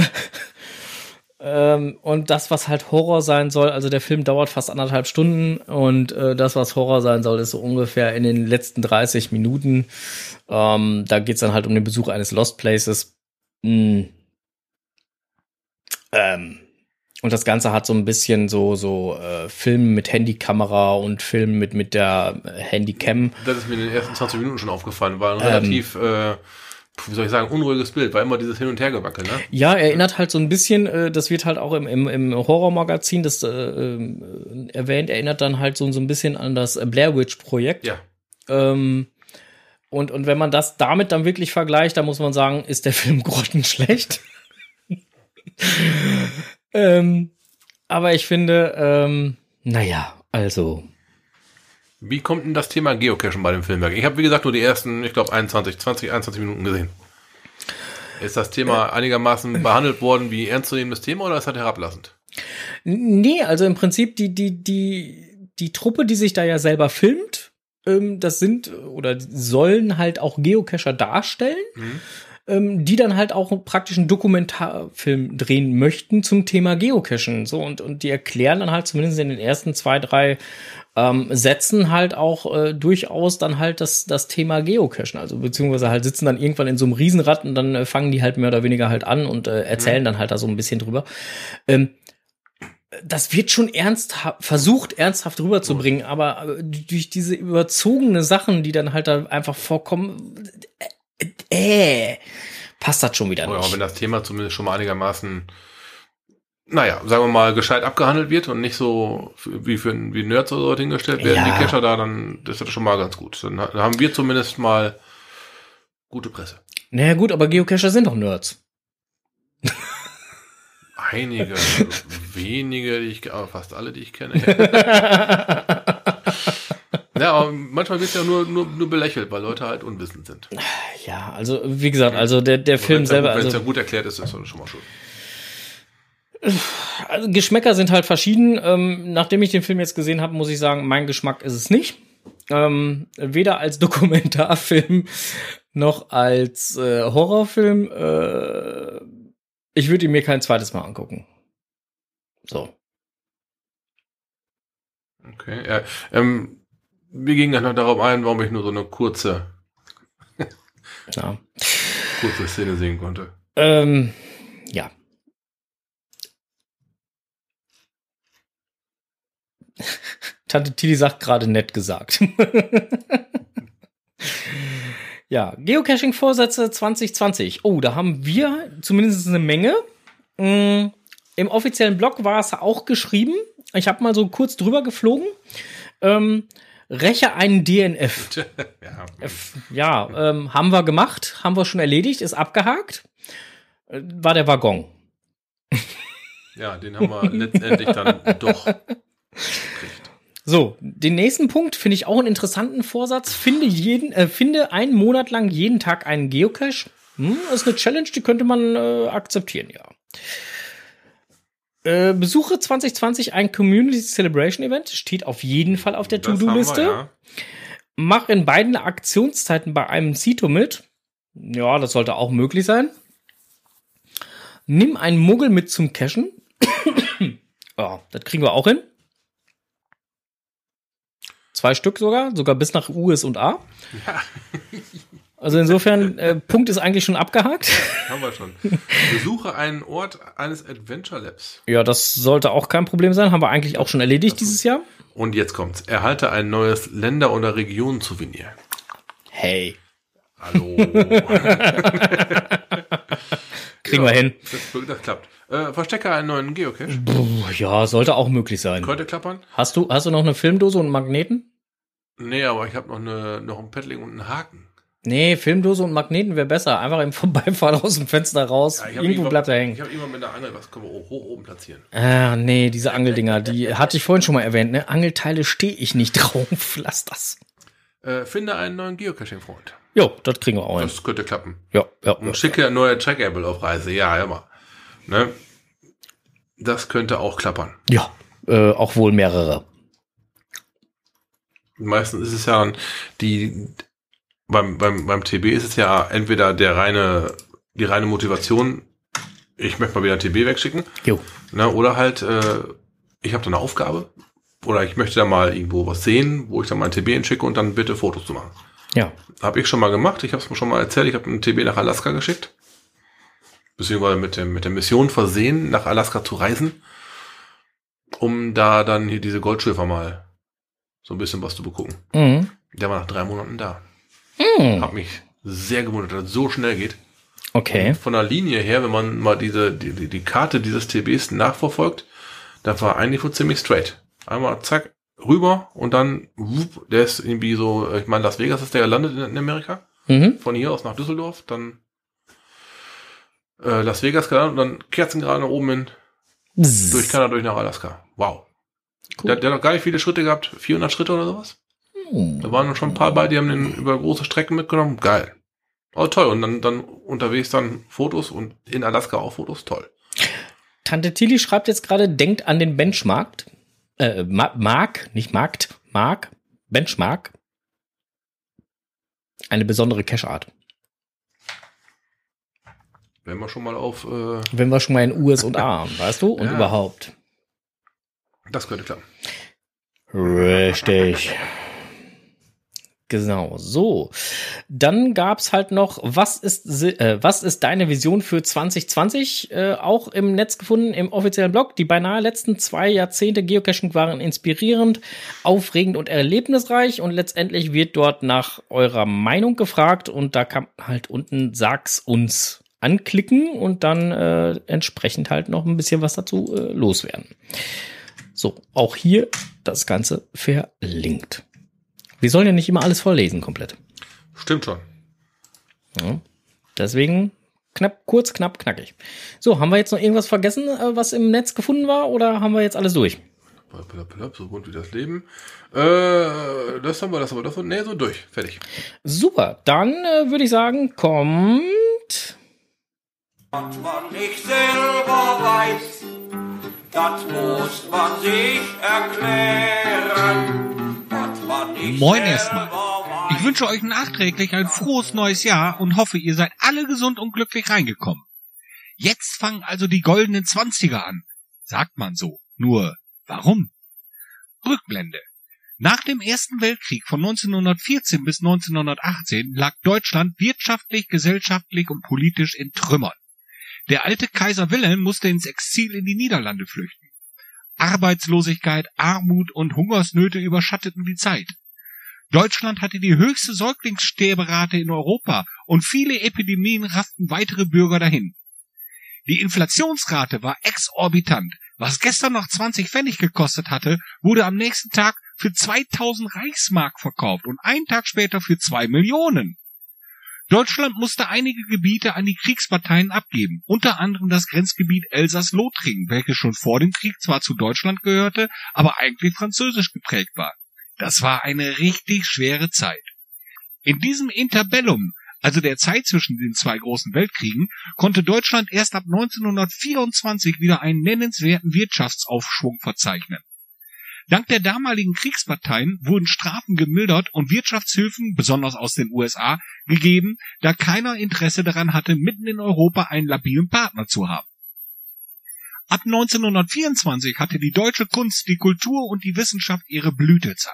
Speaker 2: ähm, und das, was halt Horror sein soll, also der Film dauert fast anderthalb Stunden und äh, das, was Horror sein soll, ist so ungefähr in den letzten 30 Minuten. Ähm, da geht's dann halt um den Besuch eines Lost Places. Hm. Ähm, und das Ganze hat so ein bisschen so, so äh, Film mit Handykamera und Film mit, mit der Handycam.
Speaker 1: Das ist mir in den ersten 20 Minuten schon aufgefallen. War ein
Speaker 2: Ähm.
Speaker 1: relativ, äh, wie soll ich sagen, unruhiges Bild. War immer dieses Hin- und Hergewackel, ne?
Speaker 2: Ja, erinnert halt so ein bisschen, äh, das wird halt auch im, im, im Horrormagazin das äh, äh, erwähnt, erinnert dann halt so, so ein bisschen an das Blair Witch Projekt.
Speaker 1: Ja.
Speaker 2: Ähm, und, und wenn man das damit dann wirklich vergleicht, dann muss man sagen, ist der [laughs] Film grottenschlecht. [laughs] ähm, aber ich finde, ähm, naja, also,
Speaker 1: Wie kommt denn das Thema Geocachen bei dem Filmwerk? Ich habe, wie gesagt, nur die ersten, ich glaube, 21, 20, 21 Minuten gesehen. Ist das Thema einigermaßen behandelt worden wie ernstzunehmendes Thema oder ist das herablassend?
Speaker 2: Nee, also im Prinzip die, die, die, die Truppe, die sich da ja selber filmt, ähm, das sind oder sollen halt auch Geocacher darstellen.
Speaker 1: Mhm.
Speaker 2: ähm, die dann halt auch praktisch einen Dokumentarfilm drehen möchten zum Thema Geocachen. So, und, und die erklären dann halt zumindest in den ersten zwei, drei ähm, Sätzen halt auch äh, durchaus dann halt das, das Thema Geocachen. Also beziehungsweise halt sitzen dann irgendwann in so einem Riesenrad und dann äh, fangen die halt mehr oder weniger halt an und äh, erzählen mhm. dann halt da so ein bisschen drüber. Ähm, das wird schon ernsthaft versucht ernsthaft rüberzubringen, aber äh, durch diese überzogene Sachen, die dann halt da einfach vorkommen, äh, äh passt das schon wieder
Speaker 1: nicht. Ja, wenn das Thema zumindest schon mal einigermaßen naja, sagen wir mal, gescheit abgehandelt wird und nicht so wie für wie Nerds oder so hingestellt werden, ja. die Cacher da, dann ist das schon mal ganz gut. Dann haben wir zumindest mal gute Presse.
Speaker 2: Naja gut, aber Geocacher sind doch Nerds.
Speaker 1: Einige, [laughs] wenige, die ich, aber fast alle, die ich kenne. [laughs] ja, aber manchmal wird ja nur, nur, nur belächelt, weil Leute halt unwissend sind.
Speaker 2: Ja, also wie gesagt, also der, der Film selber.
Speaker 1: Wenn es
Speaker 2: also,
Speaker 1: ja gut erklärt ist, ist das schon mal schön.
Speaker 2: Also Geschmäcker sind halt verschieden. Ähm, nachdem ich den Film jetzt gesehen habe, muss ich sagen, mein Geschmack ist es nicht. Ähm, weder als [laughs] Dokumentarfilm noch als äh, Horrorfilm. Äh, ich würde ihn mir kein zweites Mal angucken. So.
Speaker 1: Okay. Ja, ähm, wir gingen dann noch darauf ein, warum ich nur so eine kurze,
Speaker 2: ja. [laughs]
Speaker 1: kurze Szene sehen konnte.
Speaker 2: Ähm, ja. [laughs] Tante Tilly sagt gerade nett gesagt. [laughs] ja, Geocaching-Vorsätze 2020. Oh, da haben wir zumindest eine Menge. Mm, Im offiziellen Blog war es auch geschrieben. Ich habe mal so kurz drüber geflogen. Ähm, räche einen DNF. [laughs] ja, ja ähm, haben wir gemacht, haben wir schon erledigt, ist abgehakt. Äh, war der Waggon.
Speaker 1: Ja, den haben wir letztendlich dann doch
Speaker 2: so, den nächsten Punkt finde ich auch einen interessanten Vorsatz. Finde jeden, äh, finde einen Monat lang jeden Tag einen Geocache. Hm, ist eine Challenge, die könnte man äh, akzeptieren, ja. Äh, besuche 2020 ein Community Celebration Event. Steht auf jeden Fall auf der To-Do-Liste. Ja. Mach in beiden Aktionszeiten bei einem Zito mit. Ja, das sollte auch möglich sein. Nimm einen Muggel mit zum Cashen. [coughs] ja, das kriegen wir auch hin. Zwei Stück sogar, sogar bis nach US und A. Ja. Also insofern, äh, Punkt ist eigentlich schon abgehakt. [laughs]
Speaker 1: Haben wir schon. Besuche einen Ort eines Adventure Labs.
Speaker 2: Ja, das sollte auch kein Problem sein. Haben wir eigentlich auch schon erledigt das dieses Jahr.
Speaker 1: Und jetzt kommt's. Erhalte ein neues Länder- oder Regionen-Souvenir.
Speaker 2: Hey.
Speaker 1: Hallo. [laughs] [laughs]
Speaker 2: Kriegen ja, wir hin.
Speaker 1: Das, das klappt. Äh, verstecke einen neuen Geocache.
Speaker 2: Puh, ja, sollte auch möglich sein.
Speaker 1: Könnte klappern.
Speaker 2: Hast du, hast du noch eine Filmdose und einen Magneten?
Speaker 1: Nee, aber ich habe noch, eine, noch ein Paddling und einen Haken.
Speaker 2: Nee, Filmdose und Magneten wäre besser. Einfach im [laughs] Vorbeifahren aus dem Fenster raus. Ja, Irgendwo bleibt er hängen.
Speaker 1: Ich habe immer mit einer Angel, was können wir hoch oben platzieren.
Speaker 2: Ah, nee, diese Angeldinger, die hatte ich vorhin schon mal erwähnt. Ne? Angelteile stehe ich nicht [laughs] drauf. Lass das.
Speaker 1: Äh, finde einen neuen Geocaching-Freund.
Speaker 2: Jo, das kriegen wir auch
Speaker 1: hin. Das könnte klappen.
Speaker 2: Ja, ja.
Speaker 1: Und schicke ja. neue Trackable auf Reise. Ja, immer. Ne? Das könnte auch klappern.
Speaker 2: Ja, äh, auch wohl mehrere.
Speaker 1: Meistens ist es ja die, beim, beim, beim TB ist es ja entweder der reine, die reine Motivation, ich möchte mal wieder TB wegschicken.
Speaker 2: Jo.
Speaker 1: Ne, oder halt, äh, ich habe da eine Aufgabe. Oder ich möchte da mal irgendwo was sehen, wo ich dann mal ein TB hinschicke und dann bitte Fotos zu machen.
Speaker 2: Ja.
Speaker 1: Habe ich schon mal gemacht. Ich habe es mir schon mal erzählt. Ich habe ein TB nach Alaska geschickt beziehungsweise mit, dem, mit der Mission versehen, nach Alaska zu reisen, um da dann hier diese Goldschiffer mal so ein bisschen was zu begucken. Mhm. Der war nach drei Monaten da. Mhm. Hab mich sehr gewundert, dass es so schnell geht.
Speaker 2: Okay.
Speaker 1: Und von der Linie her, wenn man mal diese, die, die, die Karte dieses TBs nachverfolgt, da war eigentlich so ziemlich straight. Einmal zack, rüber und dann, wupp, der ist irgendwie so, ich meine, Las Vegas ist der gelandet in, in Amerika. Mhm. Von hier aus nach Düsseldorf, dann äh, Las Vegas gelandet und dann Kerzen gerade nach oben hin. Bzz. Durch Kanada, durch nach Alaska. Wow. Cool. Der, der, hat noch gar nicht viele Schritte gehabt. 400 Schritte oder sowas. Oh. Da waren schon ein paar bei, die haben den über große Strecken mitgenommen. Geil. Oh, toll. Und dann, dann unterwegs dann Fotos und in Alaska auch Fotos. Toll.
Speaker 2: Tante Tilly schreibt jetzt gerade, denkt an den Benchmark. Äh, Mark, nicht Markt, Mark, Benchmark. Eine besondere Cache-Art.
Speaker 1: Wenn wir schon mal auf. Äh,
Speaker 2: Wenn wir schon mal in US und A, weißt du? Und
Speaker 1: Ja.
Speaker 2: überhaupt.
Speaker 1: das könnte klappen.
Speaker 2: Richtig. Genau, so. Dann gab's halt noch, was ist, äh, was ist deine Vision für 2020? Äh, auch im Netz gefunden, im offiziellen Blog. Die beinahe letzten zwei Jahrzehnte Geocaching waren inspirierend, aufregend und erlebnisreich. Und letztendlich wird dort nach eurer Meinung gefragt. Und da man halt unten Sag's uns anklicken und dann äh, entsprechend halt noch ein bisschen was dazu äh, loswerden. So, auch hier das Ganze verlinkt. Wir sollen ja nicht immer alles vorlesen komplett.
Speaker 1: Stimmt schon.
Speaker 2: Ja. Deswegen knapp, kurz, knapp, knackig. So, haben wir jetzt noch irgendwas vergessen, äh, was im Netz gefunden war, oder haben wir jetzt alles durch?
Speaker 1: So bunt wie das Leben. Äh, das haben wir, das haben wir, das haben wir. Nee, so durch. Fertig.
Speaker 2: Super, dann äh, würde ich sagen, kommt.
Speaker 4: Was man nicht selber weiß, das muss man sich erklären.
Speaker 5: Moin erstmal. Ich wünsche euch nachträglich ein frohes neues Jahr und hoffe, ihr seid alle gesund und glücklich reingekommen. Jetzt fangen also die goldenen Zwanziger an. Sagt man so. Nur, warum? Rückblende. Nach dem Ersten Weltkrieg von 1914 bis 1918 lag Deutschland wirtschaftlich, gesellschaftlich und politisch in Trümmern. Der alte Kaiser Wilhelm musste ins Exil in die Niederlande flüchten. Arbeitslosigkeit, Armut und Hungersnöte überschatteten die Zeit. Deutschland hatte die höchste Säuglingssterberate in Europa und viele Epidemien rafften weitere Bürger dahin. Die Inflationsrate war exorbitant. Was gestern noch 20 Pfennig gekostet hatte, wurde am nächsten Tag für 2000 Reichsmark verkauft und einen Tag später für 2 Millionen. Deutschland musste einige Gebiete an die Kriegsparteien abgeben, unter anderem das Grenzgebiet Elsass-Lothringen, welches schon vor dem Krieg zwar zu Deutschland gehörte, aber eigentlich französisch geprägt war. Das war eine richtig schwere Zeit. In diesem Interbellum, also der Zeit zwischen den zwei großen Weltkriegen, konnte Deutschland erst ab 1924 wieder einen nennenswerten Wirtschaftsaufschwung verzeichnen. Dank der damaligen Kriegsparteien wurden Strafen gemildert und Wirtschaftshilfen, besonders aus den USA, gegeben, da keiner Interesse daran hatte, mitten in Europa einen labilen Partner zu haben. Ab 1924 hatte die deutsche Kunst, die Kultur und die Wissenschaft ihre Blütezeit.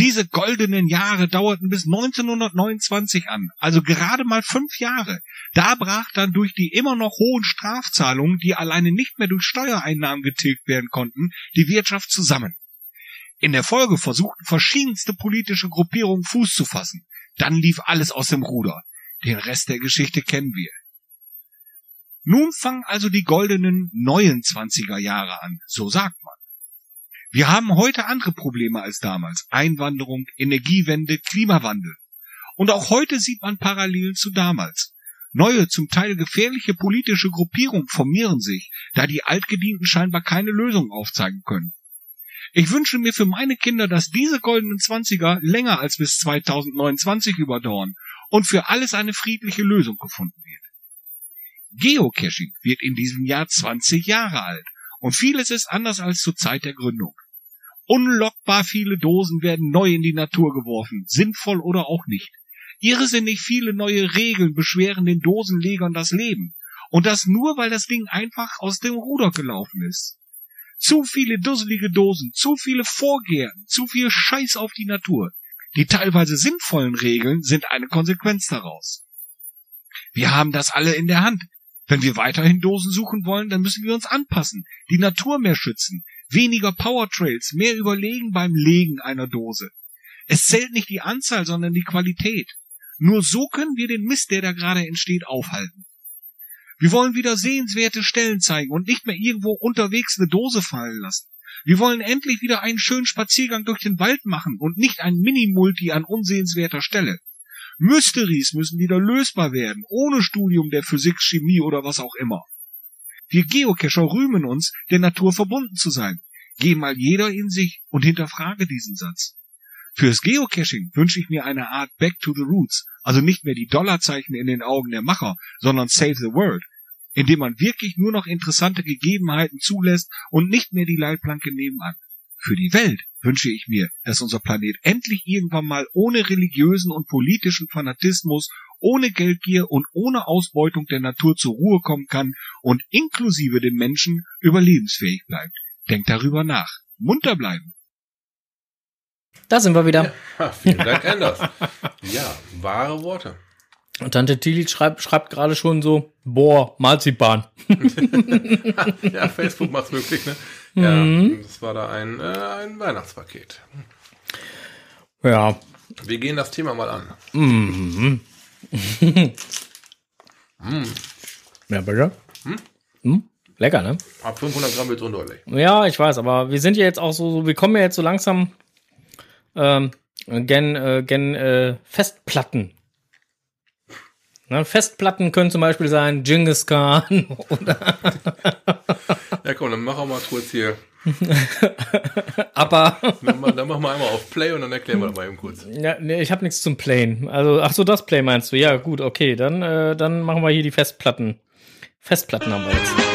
Speaker 5: Diese goldenen Jahre dauerten bis 1929 an, also gerade mal fünf Jahre. Da brach dann durch die immer noch hohen Strafzahlungen, die alleine nicht mehr durch Steuereinnahmen getilgt werden konnten, die Wirtschaft zusammen. In der Folge versuchten verschiedenste politische Gruppierungen Fuß zu fassen. Dann lief alles aus dem Ruder. Den Rest der Geschichte kennen wir. Nun fangen also die goldenen neuen 20er Jahre an, so sagt man. Wir haben heute andere Probleme als damals. Einwanderung, Energiewende, Klimawandel. Und auch heute sieht man Parallelen zu damals. Neue, zum Teil gefährliche politische Gruppierungen formieren sich, da die Altgedienten scheinbar keine Lösung aufzeigen können. Ich wünsche mir für meine Kinder, dass diese goldenen Zwanziger länger als bis 2029 überdauern und für alles eine friedliche Lösung gefunden wird. Geocaching wird in diesem Jahr 20 Jahre alt und vieles ist anders als zur Zeit der Gründung. Unlockbar viele Dosen werden neu in die Natur geworfen, sinnvoll oder auch nicht. Irrsinnig viele neue Regeln beschweren den Dosenlegern das Leben. Und das nur, weil das Ding einfach aus dem Ruder gelaufen ist. Zu viele dusselige Dosen, zu viele Vorgärten, zu viel Scheiß auf die Natur. Die teilweise sinnvollen Regeln sind eine Konsequenz daraus. Wir haben das alle in der Hand. Wenn wir weiterhin Dosen suchen wollen, dann müssen wir uns anpassen, die Natur mehr schützen, weniger Powertrails, mehr überlegen beim Legen einer Dose. Es zählt nicht die Anzahl, sondern die Qualität. Nur so können wir den Mist, der da gerade entsteht, aufhalten. Wir wollen wieder sehenswerte Stellen zeigen und nicht mehr irgendwo unterwegs eine Dose fallen lassen. Wir wollen endlich wieder einen schönen Spaziergang durch den Wald machen und nicht ein Mini-Multi an unsehenswerter Stelle. Mysteries müssen wieder lösbar werden, ohne Studium der Physik, Chemie oder was auch immer. Wir Geocacher rühmen uns, der Natur verbunden zu sein. Geh mal jeder in sich und hinterfrage diesen Satz. Fürs Geocaching wünsche ich mir eine Art Back to the Roots, also nicht mehr die Dollarzeichen in den Augen der Macher, sondern Save the World, indem man wirklich nur noch interessante Gegebenheiten zulässt und nicht mehr die Leitplanke nebenan. Für die Welt wünsche ich mir, dass unser Planet endlich irgendwann mal ohne religiösen und politischen Fanatismus, ohne Geldgier und ohne Ausbeutung der Natur zur Ruhe kommen kann und inklusive den Menschen überlebensfähig bleibt. Denkt darüber nach. Munter bleiben.
Speaker 2: Da sind wir wieder.
Speaker 1: Ha, [laughs] vielen Dank, [laughs] Anders. ja, wahre Worte.
Speaker 2: Und Tante Tilly schreibt, schreibt gerade schon so, boah, Marzipan. [laughs]
Speaker 1: Ja, Facebook macht's möglich, ne? Ja, das war da ein, äh, ein Weihnachtspaket.
Speaker 2: Ja,
Speaker 1: Wir gehen das Thema mal an. [laughs]
Speaker 2: ja bitte. Hm? Lecker, ne?
Speaker 1: Ab 500 Gramm wird's undeutlich.
Speaker 2: Ja, ich weiß, aber wir sind ja jetzt auch so, so wir kommen ja jetzt so langsam ähm, gen, äh, gen äh, Festplatten. Ne, Festplatten können zum Beispiel sein Genghis Khan [laughs] oder
Speaker 1: Ja, komm, dann mach auch mal kurz hier.
Speaker 2: aber
Speaker 1: Dann, mach- dann machen wir einmal auf Play und dann erklären wir das mal eben kurz.
Speaker 2: ja, nee, ich habe nichts zum Playen. Also ach so, das Play meinst du? Ja, gut, okay, dann äh, dann machen wir hier die Festplatten. Festplatten haben wir jetzt.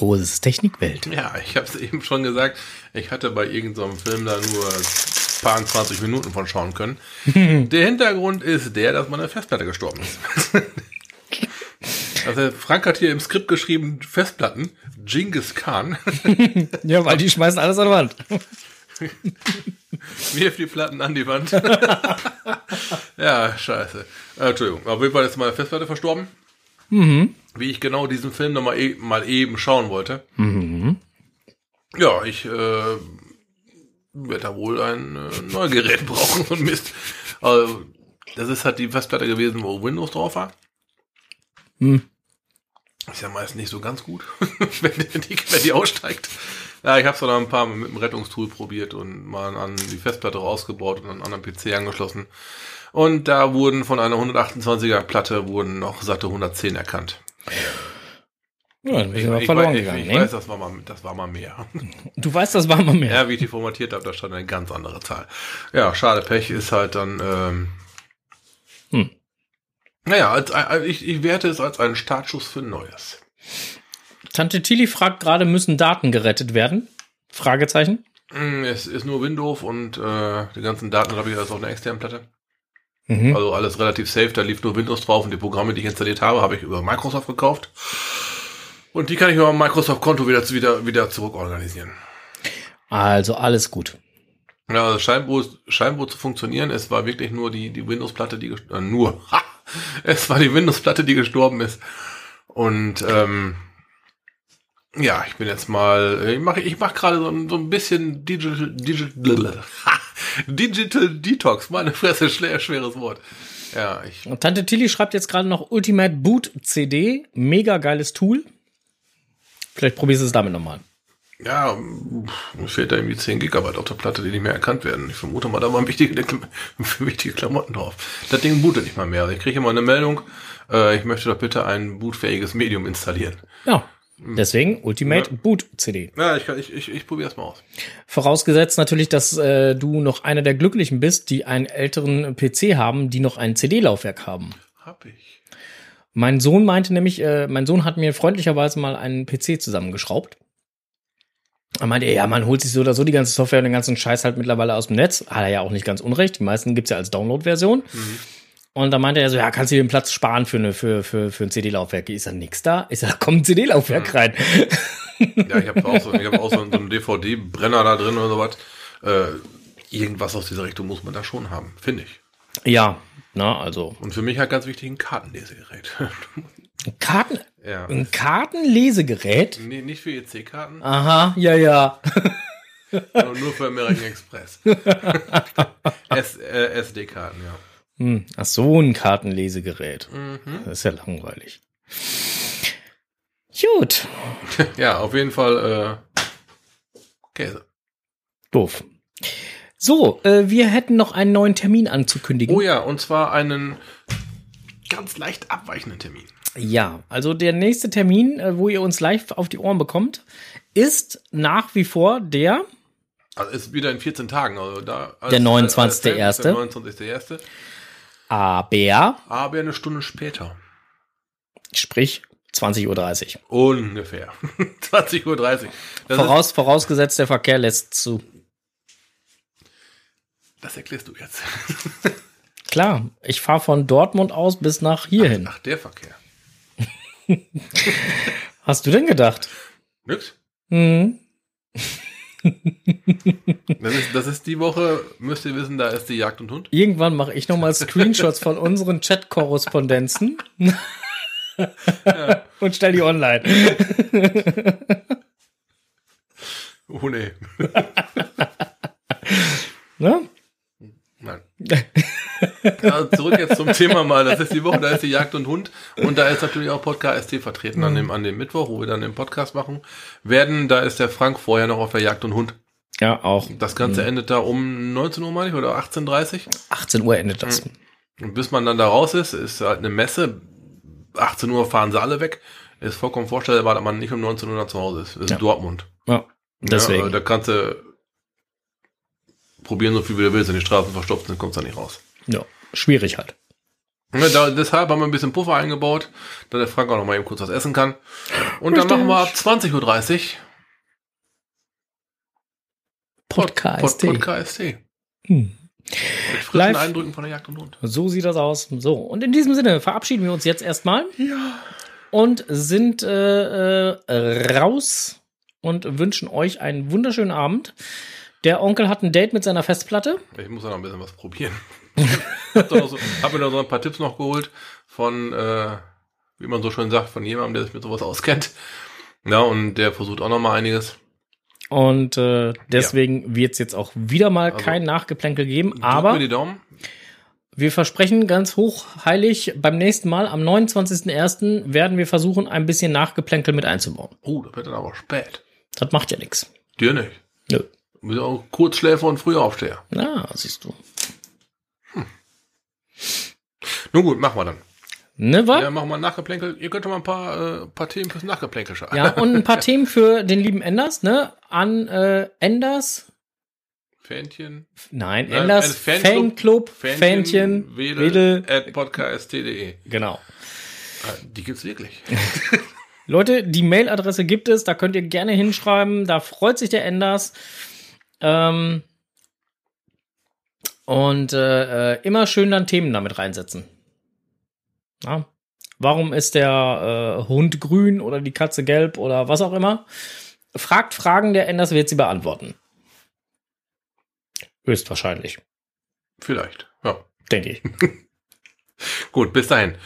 Speaker 2: Strohs Technikwelt.
Speaker 1: Ja, ich habe es eben schon gesagt. Ich hatte bei irgendeinem Film da nur ein paar 20 Minuten von schauen können. [laughs] der Hintergrund ist der, dass meine Festplatte gestorben ist. [laughs] Also Frank hat hier im Skript geschrieben, Festplatten, Genghis Khan, [laughs]
Speaker 2: Ja, weil die schmeißen alles an die Wand.
Speaker 1: wirf die Platten an die Wand. ja, scheiße. Äh, Entschuldigung, auf jeden Fall ist meine Festplatte verstorben. Wie ich genau diesen Film noch mal, e mal eben schauen wollte. Ja, ich äh, werde da wohl ein äh, neues Gerät [laughs] brauchen und Mist. Also, das ist halt die Festplatte gewesen, wo Windows drauf war.
Speaker 2: Hm.
Speaker 1: Ist ja meist nicht so ganz gut, [laughs] wenn, die, wenn die aussteigt. Ja, ich habe es dann ein paar Mal mit dem Rettungstool probiert und mal an die Festplatte rausgebaut und an einen anderen PC angeschlossen. Und da wurden von einer 128er Platte wurden noch satte 110 erkannt.
Speaker 2: Ja, dann bin ich
Speaker 1: Ich, ich,
Speaker 2: verloren
Speaker 1: weiß, ich,
Speaker 2: gegangen.
Speaker 1: ich
Speaker 2: ne?
Speaker 1: weiß, das war mal, das war mal mehr.
Speaker 2: Du weißt, das war mal mehr.
Speaker 1: Ja, wie ich die formatiert habe, da stand eine ganz andere Zahl. Ja, schade, Pech ist halt dann, ähm,
Speaker 2: Hm.
Speaker 1: naja, als, als, ich, ich werte es als einen Startschuss für Neues.
Speaker 2: Tante Tilly fragt gerade, müssen Daten gerettet werden? Fragezeichen.
Speaker 1: Mm, Es ist nur Windows und äh, die ganzen Daten habe ich alles auf einer externen Platte.
Speaker 2: Mhm.
Speaker 1: Also alles relativ safe, da lief nur Windows drauf und die Programme, die ich installiert habe, habe ich über Microsoft gekauft. Und die kann ich über Microsoft-Konto wieder, wieder, wieder zurückorganisieren.
Speaker 2: Also alles gut.
Speaker 1: Ja, also scheint wohl zu funktionieren. Es war wirklich nur die, die Windows-Platte, die äh, nur. [laughs] Ha! Es war die Windows-Platte, die gestorben ist. Und ähm, ja, ich bin jetzt mal, ich mache ich mach gerade so, ein- so ein bisschen Digital, Digital, [laughs] ha! Digital Detox. Meine Fresse, [laughs] schwer, schweres Wort. Ja, ich,
Speaker 2: Tante Tilly schreibt jetzt gerade noch Ultimate Boot CD. Mega geiles Tool. Vielleicht probierst du es damit nochmal.
Speaker 1: ja, mir fehlt da irgendwie 10 Gigabyte auf der Platte, die nicht mehr erkannt werden. Ich vermute mal, da waren wichtige, [laughs] wichtige Klamotten drauf. Das Ding bootet nicht mal mehr. Also ich kriege immer eine Meldung, äh, ich möchte doch bitte ein bootfähiges Medium installieren.
Speaker 2: Ja. Deswegen Ultimate Boot CD.
Speaker 1: Ja, ich, ich, ich, ich probiere es mal aus.
Speaker 2: Vorausgesetzt natürlich, dass äh, du noch einer der Glücklichen bist, die einen älteren PC haben, die noch ein CD-Laufwerk haben.
Speaker 1: Hab ich.
Speaker 2: Mein Sohn meinte nämlich, äh, mein Sohn hat mir freundlicherweise mal einen PC zusammengeschraubt. Er meinte, ja, man holt sich so oder so die ganze Software und den ganzen Scheiß halt mittlerweile aus dem Netz. Hat er ja auch nicht ganz unrecht. Die meisten gibt's ja als Download-Version. Und da meinte er so, ja, kannst du dir den Platz sparen für, eine, für, für, für ein CD-Laufwerk? Ist da nix da? Sag, da kommt ein CD-Laufwerk rein.
Speaker 1: Ja, ich habe auch so, ich hab auch so, einen DVD-Brenner da drin oder sowas. Äh, irgendwas aus dieser Richtung muss man da schon haben, finde ich.
Speaker 2: Ja, na, also.
Speaker 1: Und für mich halt ganz wichtig ein Kartenlesegerät.
Speaker 2: Ein [laughs] Karten,
Speaker 1: ja.
Speaker 2: ein Kartenlesegerät?
Speaker 1: Nee, nicht für EC-Karten,
Speaker 2: Aha, ja, ja.
Speaker 1: nur für American Express. [laughs] S, äh, SD-Karten, ja.
Speaker 2: Hm, ach so, ein Kartenlesegerät.
Speaker 1: Mhm.
Speaker 2: Das ist ja langweilig. Gut, [laughs]
Speaker 1: Ja, auf jeden Fall äh, Käse.
Speaker 2: doof. So, äh, wir hätten noch einen neuen Termin anzukündigen.
Speaker 1: Oh ja, und zwar einen ganz leicht abweichenden Termin.
Speaker 2: Ja, also der nächste Termin, äh, wo ihr uns live auf die Ohren bekommt, ist nach wie vor der
Speaker 1: Also ist wieder in 14 Tagen. Also da, als-
Speaker 2: Der 29.1..
Speaker 1: als- als- Der 29.1.
Speaker 2: Aber,
Speaker 1: Aber eine Stunde später.
Speaker 2: sprich 20.30 Uhr.
Speaker 1: Ungefähr. [laughs] 20.30 Uhr. Das,
Speaker 2: Voraus, vorausgesetzt, der Verkehr lässt zu.
Speaker 1: das erklärst du jetzt.
Speaker 2: Klar, ich fahre von Dortmund aus bis nach hierhin.
Speaker 1: Ach, der Verkehr. [laughs]
Speaker 2: Hast du denn gedacht?
Speaker 1: Nix?
Speaker 2: Hm.
Speaker 1: Das ist, das ist die Woche, müsst ihr wissen, da ist die Jagd und Hund.
Speaker 2: Irgendwann mache ich nochmal Screenshots von unseren Chat-Korrespondenzen und stell die online.
Speaker 1: Oh nee. [laughs]
Speaker 2: Ne?
Speaker 1: Nein. [laughs] [laughs] Also zurück jetzt zum Thema mal. Das ist die Woche, da ist die Jagd und Hund. Und da ist natürlich auch Podcast ST vertreten an, dem, an dem Mittwoch, wo wir dann den Podcast machen werden. Da ist der Frank vorher noch auf der Jagd und Hund.
Speaker 2: Ja, auch.
Speaker 1: Das Ganze endet da um 19 Uhr, meine ich, oder 18.30 Uhr.
Speaker 2: 18 Uhr endet das.
Speaker 1: Und bis man dann da raus ist, ist halt eine Messe. 18 Uhr fahren sie alle weg. Ist vollkommen vorstellbar, dass man nicht um 19 Uhr zu Hause ist. Das ist
Speaker 2: Ja.
Speaker 1: Dortmund.
Speaker 2: Ja, deswegen.
Speaker 1: Ja, da kannst du probieren, so viel wie du willst. Wenn die Straßen verstopft sind, kommst du da nicht raus.
Speaker 2: Ja, schwierig halt.
Speaker 1: Ja, da, deshalb haben wir ein bisschen Puffer eingebaut, damit der Frank auch noch mal eben kurz was essen kann. Und dann machen wir ab 20.30 Uhr
Speaker 2: Podcast.
Speaker 1: Pod, Podcast. Hm. Mit frischen
Speaker 2: Live.
Speaker 1: Eindrücken von der Jagd und Hund.
Speaker 2: So sieht das aus. So, und in diesem Sinne verabschieden wir uns jetzt erstmal
Speaker 1: Ja.
Speaker 2: und sind äh, äh, raus und wünschen euch einen wunderschönen Abend. Der Onkel hat ein Date mit seiner Festplatte.
Speaker 1: Ich muss ja noch ein bisschen was probieren. [laughs] hab, noch so, hab mir da so ein paar Tipps noch geholt von, äh, wie man so schön sagt, von jemandem, der sich mit sowas auskennt. Ja, und der versucht auch noch mal einiges.
Speaker 2: Und äh, deswegen wird es jetzt auch wieder mal
Speaker 1: Also,
Speaker 2: kein Nachgeplänkel geben. Aber
Speaker 1: mir die Daumen.
Speaker 2: wir versprechen ganz hochheilig, beim nächsten Mal, am 29.01., werden wir versuchen, ein bisschen Nachgeplänkel mit einzubauen.
Speaker 1: Oh, das wird dann aber spät.
Speaker 2: Das macht ja nichts.
Speaker 1: Dir nicht.
Speaker 2: Nö.
Speaker 1: Bist auch Kurzschläfer und früher Aufsteher.
Speaker 2: Na, siehst du.
Speaker 1: Nun gut, machen wir dann.
Speaker 2: Ne, wa?
Speaker 1: Ja, machen wir ein Nachgeplänkel. Ihr könnt doch mal ein paar, äh, paar Themen fürs Nachgeplänkel schreiben.
Speaker 2: Ja, und ein paar [laughs] Themen für den lieben Enders, ne? An äh, Enders,
Speaker 1: Fähnchen.
Speaker 2: nein,
Speaker 1: Nein,
Speaker 2: Enders
Speaker 1: Fanclub.
Speaker 2: Fanclub, Fähnchen,
Speaker 1: Wedel,
Speaker 2: Wedel,
Speaker 1: at podcast.de.
Speaker 2: genau.
Speaker 1: Äh, Die gibt's wirklich. [laughs] [laughs]
Speaker 2: Leute, die Mailadresse gibt es, da könnt ihr gerne hinschreiben, da freut sich der Enders. Ähm, und äh, äh, immer schön dann Themen damit reinsetzen. Ja. Warum ist der äh, Hund grün oder die Katze gelb oder was auch immer? Fragt Fragen, der Enders wird sie beantworten. Höchstwahrscheinlich,
Speaker 1: Vielleicht. Ja.
Speaker 2: denke ich. [laughs]
Speaker 1: Gut, bis dahin.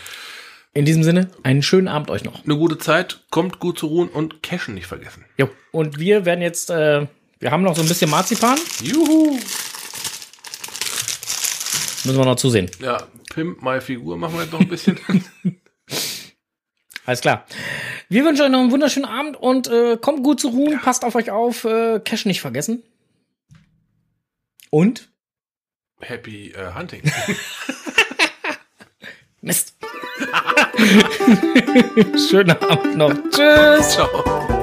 Speaker 2: In diesem Sinne, einen schönen Abend euch noch.
Speaker 1: Eine gute Zeit, kommt gut zu ruhen und Cashen nicht vergessen.
Speaker 2: Jo. Und wir werden jetzt, äh, wir haben noch so ein bisschen Marzipan.
Speaker 1: Juhu!
Speaker 2: Müssen wir noch zusehen.
Speaker 1: Ja, Pimp My Figur machen wir jetzt noch ein bisschen. [laughs]
Speaker 2: Alles klar. Wir wünschen euch noch einen wunderschönen Abend und äh, kommt gut zu ruhen, passt auf euch auf, äh, Cash nicht vergessen. Und?
Speaker 1: Happy äh, Hunting. [laughs]
Speaker 2: Mist. [laughs] Schönen Abend noch. Tschüss.
Speaker 1: Ciao.